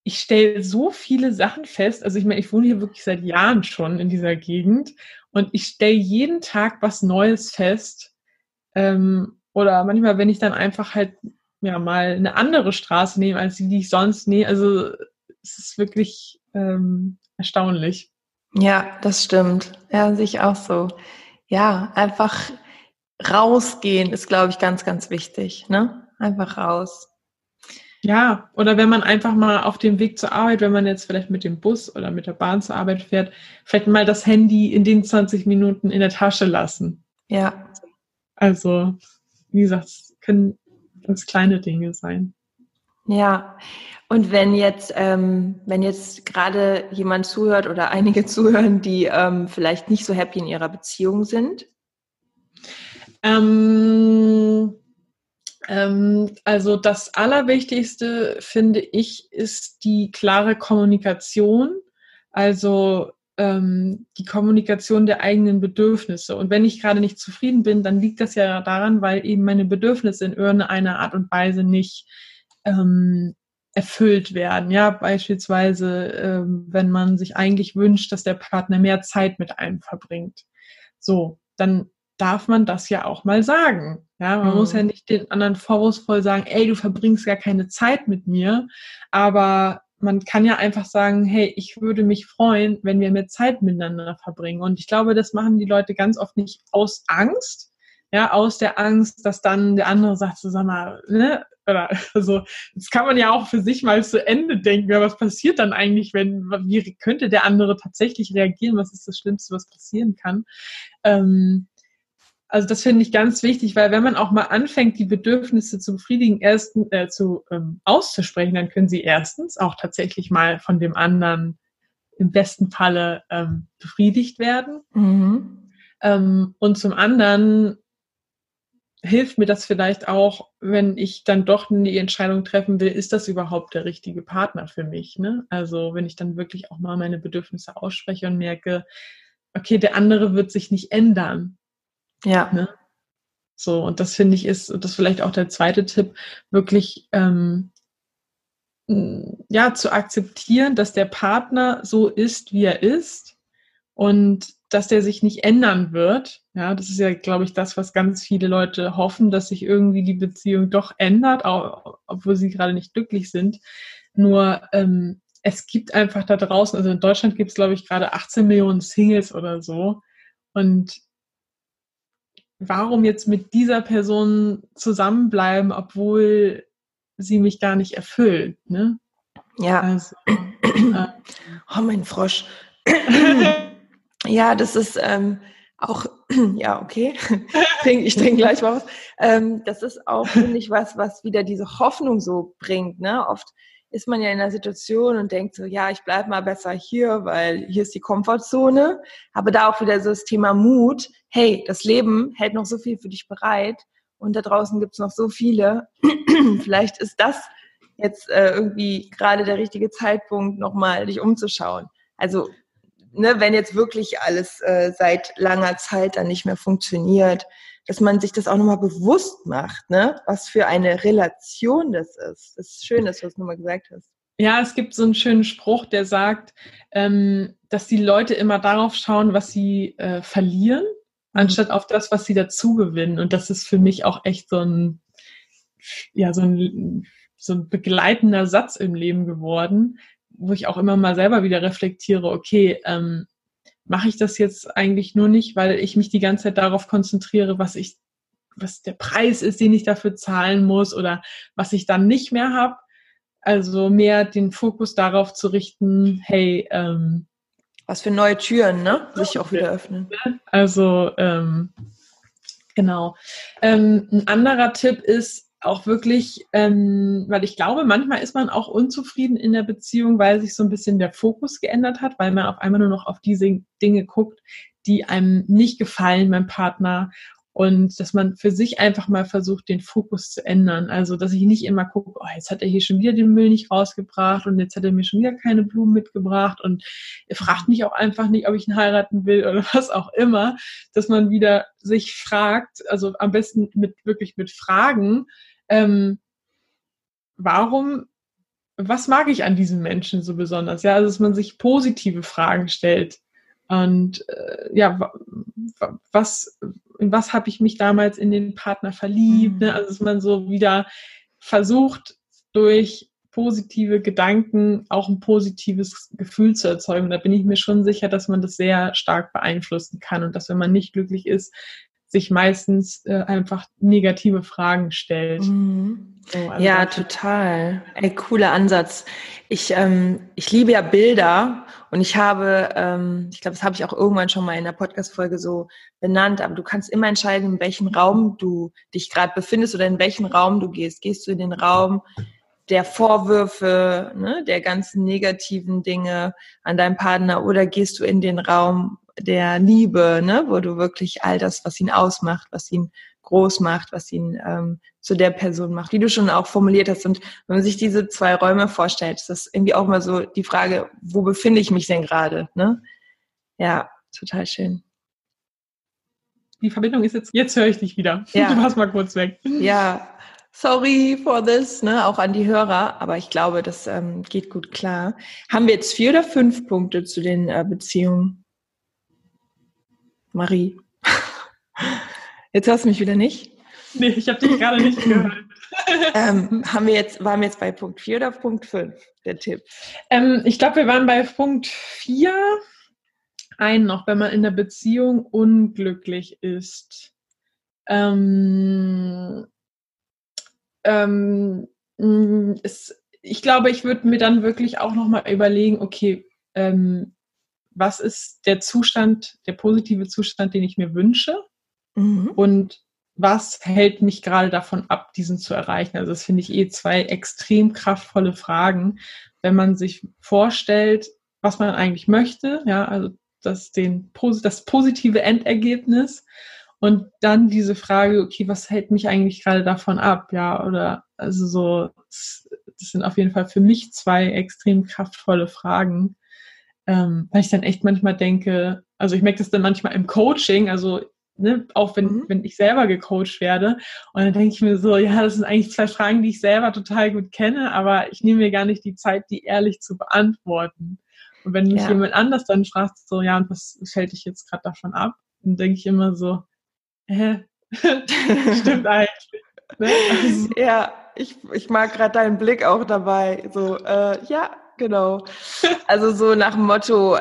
ich stelle so viele Sachen fest. Also ich meine, ich wohne hier wirklich seit Jahren schon in dieser Gegend und ich stelle jeden Tag was Neues fest. Ähm, oder manchmal, wenn ich dann einfach halt ja mal eine andere Straße nehme, als die, die ich sonst nehme. Also es ist wirklich ähm, erstaunlich. Ja, das stimmt. Ja, sehe ich auch so. Ja, einfach rausgehen ist, glaube ich, ganz, ganz wichtig. Ne? Einfach raus. Ja, oder wenn man einfach mal auf dem Weg zur Arbeit, wenn man jetzt vielleicht mit dem Bus oder mit der Bahn zur Arbeit fährt, vielleicht mal das Handy in den 20 Minuten in der Tasche lassen. Ja. Also, wie gesagt, es können ganz kleine Dinge sein. Ja, und wenn jetzt, ähm, wenn jetzt gerade jemand zuhört oder einige zuhören, die ähm, vielleicht nicht so happy in ihrer Beziehung sind? Ähm, ähm, also das Allerwichtigste, finde ich, ist die klare Kommunikation. Also ähm, die Kommunikation der eigenen Bedürfnisse. Und wenn ich gerade nicht zufrieden bin, dann liegt das ja daran, weil eben meine Bedürfnisse in irgendeiner Art und Weise nicht ähm, erfüllt werden. Ja, beispielsweise, ähm, wenn man sich eigentlich wünscht, dass der Partner mehr Zeit mit einem verbringt. So, dann darf man das ja auch mal sagen. Ja, man mhm. muss ja nicht den anderen vorwurfsvoll sagen, ey, du verbringst gar keine Zeit mit mir, aber man kann ja einfach sagen, hey, ich würde mich freuen, wenn wir mehr Zeit miteinander verbringen. Und ich glaube, das machen die Leute ganz oft nicht aus Angst, ja, aus der Angst, dass dann der andere sagt, so, sag mal, ne, oder also das kann man ja auch für sich mal zu Ende denken. Ja, was passiert dann eigentlich, wenn, wie könnte der andere tatsächlich reagieren? Was ist das Schlimmste, was passieren kann? Ähm, also das finde ich ganz wichtig, weil wenn man auch mal anfängt, die Bedürfnisse zu befriedigen, ersten äh, zu ähm, auszusprechen, dann können sie erstens auch tatsächlich mal von dem anderen im besten Falle ähm, befriedigt werden. Mhm. Ähm, und zum anderen hilft mir das vielleicht auch, wenn ich dann doch die Entscheidung treffen will, ist das überhaupt der richtige Partner für mich? Ne? Also wenn ich dann wirklich auch mal meine Bedürfnisse ausspreche und merke, okay, der andere wird sich nicht ändern. Ja. Ne? So, und das finde ich ist, und das ist vielleicht auch der zweite Tipp, wirklich ähm, ja, zu akzeptieren, dass der Partner so ist, wie er ist und dass der sich nicht ändern wird. Ja, das ist ja, glaube ich, das, was ganz viele Leute hoffen, dass sich irgendwie die Beziehung doch ändert, auch, obwohl sie gerade nicht glücklich sind. Nur ähm, es gibt einfach da draußen, also in Deutschland gibt es, glaube ich, gerade 18 Millionen Singles oder so. Und warum jetzt mit dieser Person zusammenbleiben, obwohl sie mich gar nicht erfüllt. Ne? Ja. Also, äh, oh, mein Frosch. ja, das ist ähm, auch, ja, okay. ich trinke gleich mal was. Ähm, das ist auch, finde ich, was, was wieder diese Hoffnung so bringt. Ne? Oft ist man ja in einer Situation und denkt so, ja, ich bleibe mal besser hier, weil hier ist die Komfortzone. Aber da auch wieder so das Thema Mut. Hey, das Leben hält noch so viel für dich bereit und da draußen gibt's noch so viele. Vielleicht ist das jetzt äh, irgendwie gerade der richtige Zeitpunkt, nochmal dich umzuschauen. Also, ne, wenn jetzt wirklich alles äh, seit langer Zeit dann nicht mehr funktioniert, dass man sich das auch nochmal bewusst macht, ne? was für eine Relation das ist. Das ist schön, dass du das nochmal gesagt hast. Ja, es gibt so einen schönen Spruch, der sagt, ähm, dass die Leute immer darauf schauen, was sie äh, verlieren, mhm. anstatt auf das, was sie dazu gewinnen. Und das ist für mich auch echt so ein, ja, so ein, so ein begleitender Satz im Leben geworden, wo ich auch immer mal selber wieder reflektiere, okay, ähm, mache ich das jetzt eigentlich nur nicht, weil ich mich die ganze Zeit darauf konzentriere, was ich, was der Preis ist, den ich dafür zahlen muss oder was ich dann nicht mehr habe. Also mehr den Fokus darauf zu richten, hey, ähm, was für neue Türen, ne? Sich auch wieder öffnen. Also ähm, genau. Ähm, ein anderer Tipp ist, auch wirklich, ähm, weil ich glaube, manchmal ist man auch unzufrieden in der Beziehung, weil sich so ein bisschen der Fokus geändert hat, weil man auf einmal nur noch auf diese Dinge guckt, die einem nicht gefallen beim Partner und dass man für sich einfach mal versucht, den Fokus zu ändern. Also, dass ich nicht immer gucke, oh, jetzt hat er hier schon wieder den Müll nicht rausgebracht und jetzt hat er mir schon wieder keine Blumen mitgebracht und er fragt mich auch einfach nicht, ob ich ihn heiraten will oder was auch immer, dass man wieder sich fragt, also am besten mit wirklich mit Fragen, ähm, warum, was mag ich an diesen Menschen so besonders? Ja, also dass man sich positive Fragen stellt. Und äh, ja, was, in was habe ich mich damals in den Partner verliebt? Ne? Mhm. Also dass man so wieder versucht, durch positive Gedanken auch ein positives Gefühl zu erzeugen. Da bin ich mir schon sicher, dass man das sehr stark beeinflussen kann und dass wenn man nicht glücklich ist, sich meistens äh, einfach negative Fragen stellt. Mhm. So, also ja, total. Ein cooler Ansatz. Ich, ähm, ich liebe ja Bilder und ich habe, ähm, ich glaube, das habe ich auch irgendwann schon mal in der Podcast-Folge so benannt, aber du kannst immer entscheiden, in welchem Raum du dich gerade befindest oder in welchen Raum du gehst. Gehst du in den Raum der Vorwürfe, ne, der ganzen negativen Dinge an deinem Partner oder gehst du in den Raum der Liebe, ne, wo du wirklich all das, was ihn ausmacht, was ihn groß macht, was ihn ähm, zu der Person macht, wie du schon auch formuliert hast. Und wenn man sich diese zwei Räume vorstellt, ist das irgendwie auch mal so die Frage, wo befinde ich mich denn gerade? Ne? Ja, total schön. Die Verbindung ist jetzt, jetzt höre ich dich wieder. Ja. Du warst mal kurz weg. Ja, sorry for this, ne, auch an die Hörer, aber ich glaube, das ähm, geht gut klar. Haben wir jetzt vier oder fünf Punkte zu den äh, Beziehungen? Marie. Jetzt hörst du mich wieder nicht? Nee, ich habe dich gerade nicht gehört. ähm, haben wir jetzt, waren wir jetzt bei Punkt 4 oder Punkt 5, der Tipp? Ähm, ich glaube, wir waren bei Punkt 4. Ein noch, wenn man in der Beziehung unglücklich ist. Ähm, ähm, es, ich glaube, ich würde mir dann wirklich auch nochmal überlegen, okay, ähm, was ist der Zustand, der positive Zustand, den ich mir wünsche? Mhm. Und was hält mich gerade davon ab, diesen zu erreichen? Also das finde ich eh zwei extrem kraftvolle Fragen, wenn man sich vorstellt, was man eigentlich möchte, ja, also das, den, das positive Endergebnis und dann diese Frage, okay, was hält mich eigentlich gerade davon ab, ja, oder also so, das sind auf jeden Fall für mich zwei extrem kraftvolle Fragen, ähm, weil ich dann echt manchmal denke, also ich merke das dann manchmal im Coaching, also ne, auch wenn, mhm. wenn ich selber gecoacht werde. Und dann denke ich mir so, ja, das sind eigentlich zwei Fragen, die ich selber total gut kenne, aber ich nehme mir gar nicht die Zeit, die ehrlich zu beantworten. Und wenn mich ja. jemand anders dann fragt, so, ja, und was fällt dich jetzt gerade davon ab? Dann denke ich immer so, hä? Stimmt eigentlich. Ne? Also, ja, ich, ich mag gerade deinen Blick auch dabei. So, äh, ja, Genau. Also so nach dem Motto,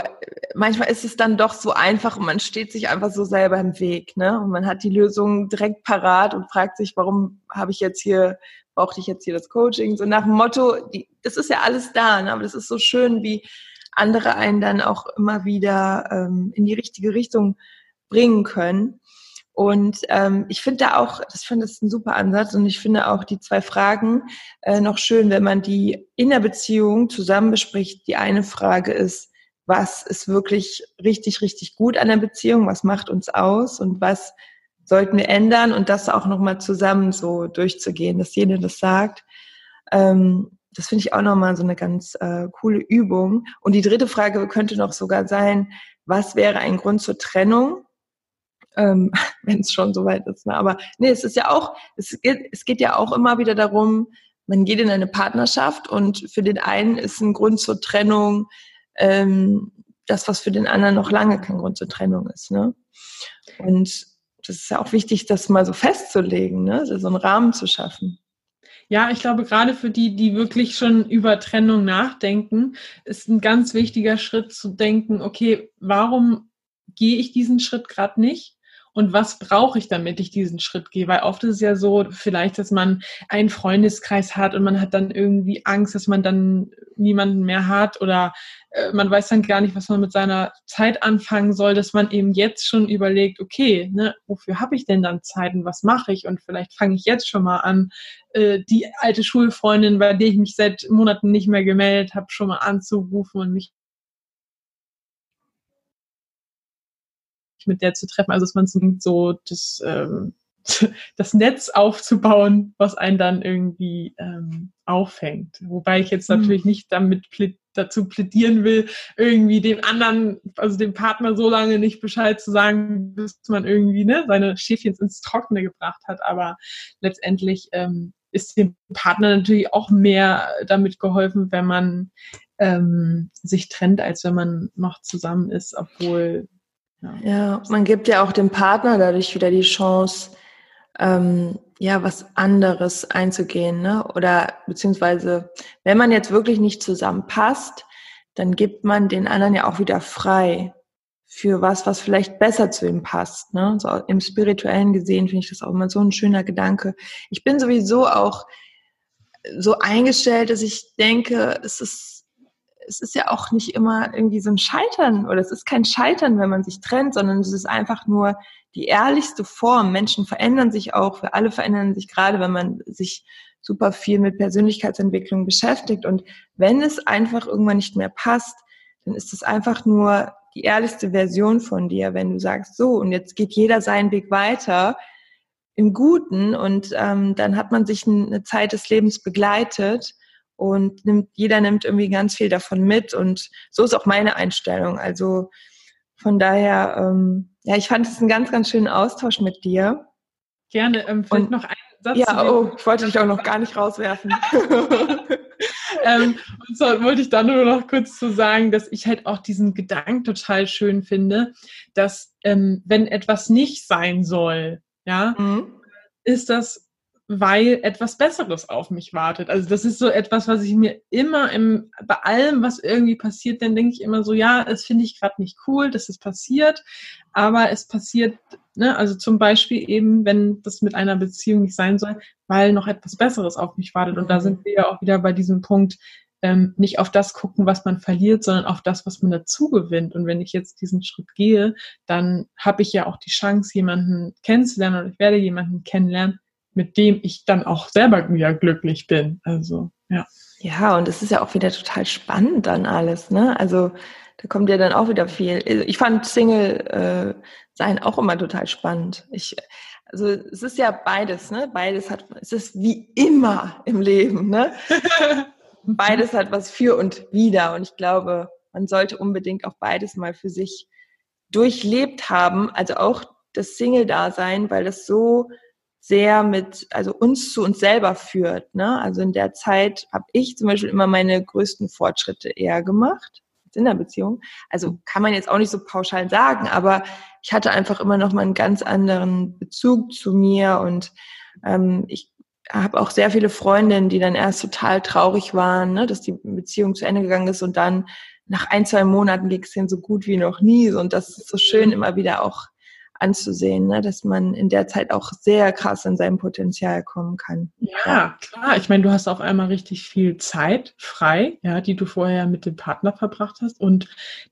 manchmal ist es dann doch so einfach und man steht sich einfach so selber im Weg, ne? Und man hat die Lösung direkt parat und fragt sich, warum habe ich jetzt hier, brauchte ich jetzt hier das Coaching? So nach dem Motto, die, das ist ja alles da, ne? aber das ist so schön, wie andere einen dann auch immer wieder ähm, in die richtige Richtung bringen können. Und ähm, ich finde da auch, das finde ich ein super Ansatz und ich finde auch die zwei Fragen äh, noch schön, wenn man die in der Beziehung zusammen bespricht. Die eine Frage ist, was ist wirklich richtig, richtig gut an der Beziehung, was macht uns aus und was sollten wir ändern und das auch nochmal zusammen so durchzugehen, dass jeder das sagt. Ähm, das finde ich auch nochmal so eine ganz äh, coole Übung. Und die dritte Frage könnte noch sogar sein, was wäre ein Grund zur Trennung? Ähm, wenn es schon soweit ist. Ne? Aber nee, es ist ja auch, es geht, es geht ja auch immer wieder darum, man geht in eine Partnerschaft und für den einen ist ein Grund zur Trennung ähm, das, was für den anderen noch lange kein Grund zur Trennung ist. Ne? Und das ist ja auch wichtig, das mal so festzulegen, ne? so einen Rahmen zu schaffen. Ja, ich glaube, gerade für die, die wirklich schon über Trennung nachdenken, ist ein ganz wichtiger Schritt zu denken, okay, warum gehe ich diesen Schritt gerade nicht? Und was brauche ich, damit ich diesen Schritt gehe? Weil oft ist es ja so, vielleicht, dass man einen Freundeskreis hat und man hat dann irgendwie Angst, dass man dann niemanden mehr hat oder äh, man weiß dann gar nicht, was man mit seiner Zeit anfangen soll, dass man eben jetzt schon überlegt, okay, ne, wofür habe ich denn dann Zeit und was mache ich? Und vielleicht fange ich jetzt schon mal an, äh, die alte Schulfreundin, bei der ich mich seit Monaten nicht mehr gemeldet habe, schon mal anzurufen und mich mit der zu treffen. Also dass man so das, ähm, das Netz aufzubauen, was einen dann irgendwie ähm, auffängt. Wobei ich jetzt mhm. natürlich nicht damit plä dazu plädieren will, irgendwie dem anderen, also dem Partner so lange nicht Bescheid zu sagen, bis man irgendwie ne, seine Schäfchen ins Trockene gebracht hat. Aber letztendlich ähm, ist dem Partner natürlich auch mehr damit geholfen, wenn man ähm, sich trennt, als wenn man noch zusammen ist, obwohl ja. ja, man gibt ja auch dem Partner dadurch wieder die Chance, ähm, ja, was anderes einzugehen, ne? Oder beziehungsweise, wenn man jetzt wirklich nicht zusammenpasst, dann gibt man den anderen ja auch wieder frei für was, was vielleicht besser zu ihm passt. Ne? So im spirituellen gesehen finde ich das auch immer so ein schöner Gedanke. Ich bin sowieso auch so eingestellt, dass ich denke, es ist es ist ja auch nicht immer irgendwie so ein Scheitern oder es ist kein Scheitern, wenn man sich trennt, sondern es ist einfach nur die ehrlichste Form. Menschen verändern sich auch, wir alle verändern sich gerade, wenn man sich super viel mit Persönlichkeitsentwicklung beschäftigt. Und wenn es einfach irgendwann nicht mehr passt, dann ist es einfach nur die ehrlichste Version von dir, wenn du sagst, so, und jetzt geht jeder seinen Weg weiter im Guten und ähm, dann hat man sich eine Zeit des Lebens begleitet und nimmt, jeder nimmt irgendwie ganz viel davon mit und so ist auch meine Einstellung. Also von daher, ähm, ja, ich fand es einen ganz, ganz schönen Austausch mit dir. Gerne. Ähm, vielleicht und, noch einen Satz. Ja, oh, ich wollte dich auch noch gar nicht rauswerfen. ähm, und so wollte ich dann nur noch kurz zu sagen, dass ich halt auch diesen Gedanken total schön finde, dass ähm, wenn etwas nicht sein soll, ja, mhm. ist das weil etwas Besseres auf mich wartet. Also das ist so etwas, was ich mir immer im, bei allem, was irgendwie passiert, dann denke ich immer so, ja, das finde ich gerade nicht cool, dass es passiert, aber es passiert, ne, also zum Beispiel eben, wenn das mit einer Beziehung nicht sein soll, weil noch etwas Besseres auf mich wartet. Und da mhm. sind wir ja auch wieder bei diesem Punkt, ähm, nicht auf das gucken, was man verliert, sondern auf das, was man dazu gewinnt. Und wenn ich jetzt diesen Schritt gehe, dann habe ich ja auch die Chance, jemanden kennenzulernen und ich werde jemanden kennenlernen, mit dem ich dann auch selber wieder glücklich bin. Also, ja. Ja, und es ist ja auch wieder total spannend dann alles, ne? Also, da kommt ja dann auch wieder viel. Ich fand Single äh, sein auch immer total spannend. Ich, also es ist ja beides, ne? Beides hat, es ist wie immer im Leben, ne? beides hat was für und wider. Und ich glaube, man sollte unbedingt auch beides mal für sich durchlebt haben. Also auch das Single-Dasein, weil das so sehr mit, also uns zu uns selber führt. Ne? Also in der Zeit habe ich zum Beispiel immer meine größten Fortschritte eher gemacht in der Beziehung. Also kann man jetzt auch nicht so pauschal sagen, aber ich hatte einfach immer noch mal einen ganz anderen Bezug zu mir und ähm, ich habe auch sehr viele Freundinnen, die dann erst total traurig waren, ne, dass die Beziehung zu Ende gegangen ist und dann nach ein, zwei Monaten ging es denen so gut wie noch nie. Und das ist so schön, immer wieder auch anzusehen, ne? dass man in der Zeit auch sehr krass in sein Potenzial kommen kann. Ja, klar. Ich meine, du hast auf einmal richtig viel Zeit frei, ja, die du vorher mit dem Partner verbracht hast und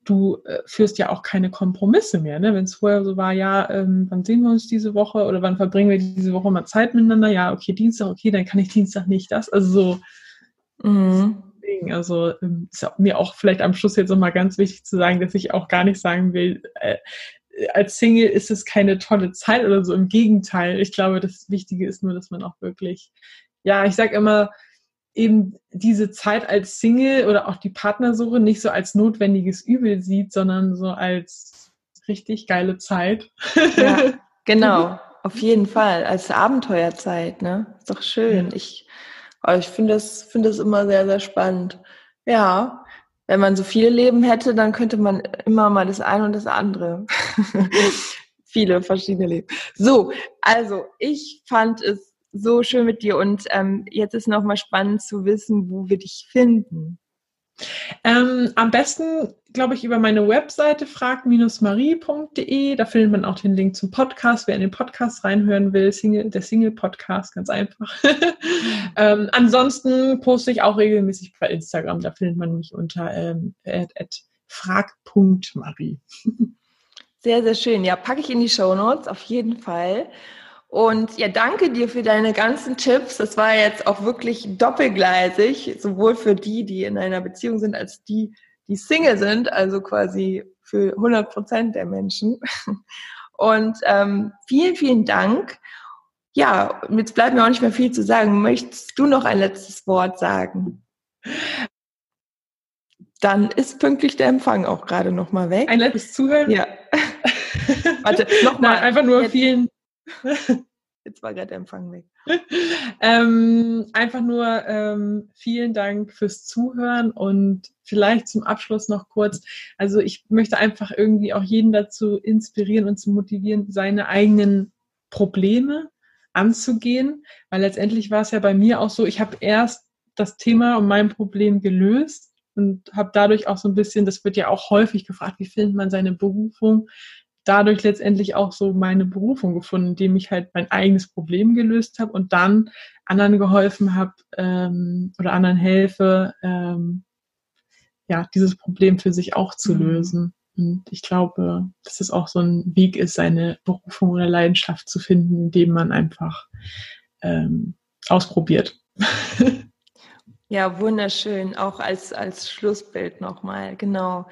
du äh, führst ja auch keine Kompromisse mehr. Ne? Wenn es vorher so war, ja, ähm, wann sehen wir uns diese Woche oder wann verbringen wir diese Woche mal Zeit miteinander? Ja, okay, Dienstag, okay, dann kann ich Dienstag nicht das. Also so. Mhm. Also ähm, ist mir auch vielleicht am Schluss jetzt nochmal ganz wichtig zu sagen, dass ich auch gar nicht sagen will, äh, als Single ist es keine tolle Zeit oder so. Im Gegenteil. Ich glaube, das Wichtige ist nur, dass man auch wirklich, ja, ich sage immer, eben diese Zeit als Single oder auch die Partnersuche nicht so als notwendiges Übel sieht, sondern so als richtig geile Zeit. Ja, genau. Auf jeden Fall. Als Abenteuerzeit, ne? Ist doch schön. Ich, oh, ich finde das, finde das immer sehr, sehr spannend. Ja wenn man so viele Leben hätte, dann könnte man immer mal das eine und das andere. viele verschiedene Leben. So, also ich fand es so schön mit dir und ähm, jetzt ist nochmal spannend zu wissen, wo wir dich finden. Ähm, am besten, glaube ich, über meine Webseite frag-marie.de. Da findet man auch den Link zum Podcast, wer in den Podcast reinhören will. Single, der Single-Podcast, ganz einfach. ähm, ansonsten poste ich auch regelmäßig bei Instagram. Da findet man mich unter ähm, frag.marie. sehr, sehr schön. Ja, packe ich in die Show Notes auf jeden Fall. Und ja, danke dir für deine ganzen Tipps. Das war jetzt auch wirklich doppelgleisig, sowohl für die, die in einer Beziehung sind, als die, die Single sind, also quasi für 100 Prozent der Menschen. Und ähm, vielen, vielen Dank. Ja, jetzt bleibt mir auch nicht mehr viel zu sagen. Möchtest du noch ein letztes Wort sagen? Dann ist pünktlich der Empfang auch gerade noch mal weg. Ein letztes Zuhören? Ja. Warte, nochmal. Einfach nur vielen, Jetzt war gerade der Empfang weg. ähm, einfach nur ähm, vielen Dank fürs Zuhören und vielleicht zum Abschluss noch kurz. Also ich möchte einfach irgendwie auch jeden dazu inspirieren und zu motivieren, seine eigenen Probleme anzugehen, weil letztendlich war es ja bei mir auch so, ich habe erst das Thema und mein Problem gelöst und habe dadurch auch so ein bisschen, das wird ja auch häufig gefragt, wie findet man seine Berufung? Dadurch letztendlich auch so meine Berufung gefunden, indem ich halt mein eigenes Problem gelöst habe und dann anderen geholfen habe ähm, oder anderen helfe, ähm, ja, dieses Problem für sich auch zu mhm. lösen. Und ich glaube, dass es auch so ein Weg ist, seine Berufung oder Leidenschaft zu finden, indem man einfach ähm, ausprobiert. ja, wunderschön, auch als, als Schlussbild nochmal, genau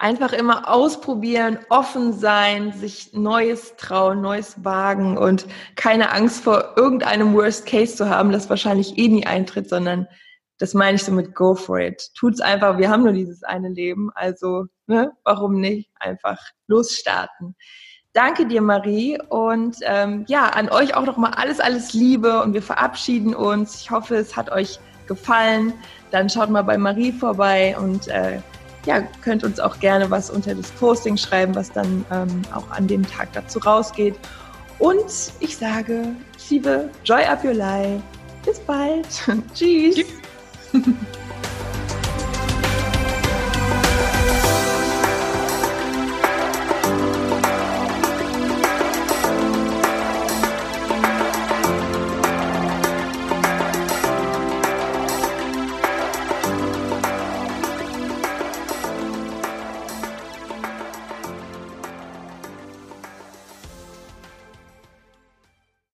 einfach immer ausprobieren, offen sein, sich Neues trauen, Neues wagen und keine Angst vor irgendeinem Worst Case zu haben, das wahrscheinlich eh nie eintritt, sondern das meine ich so mit Go for it. Tut's einfach, wir haben nur dieses eine Leben, also ne, warum nicht einfach losstarten. Danke dir, Marie. Und ähm, ja, an euch auch nochmal alles, alles Liebe und wir verabschieden uns. Ich hoffe, es hat euch gefallen. Dann schaut mal bei Marie vorbei und äh, ja, könnt uns auch gerne was unter das Posting schreiben, was dann ähm, auch an dem Tag dazu rausgeht. Und ich sage, liebe Joy Up Your Life. Bis bald. Tschüss. Tschüss.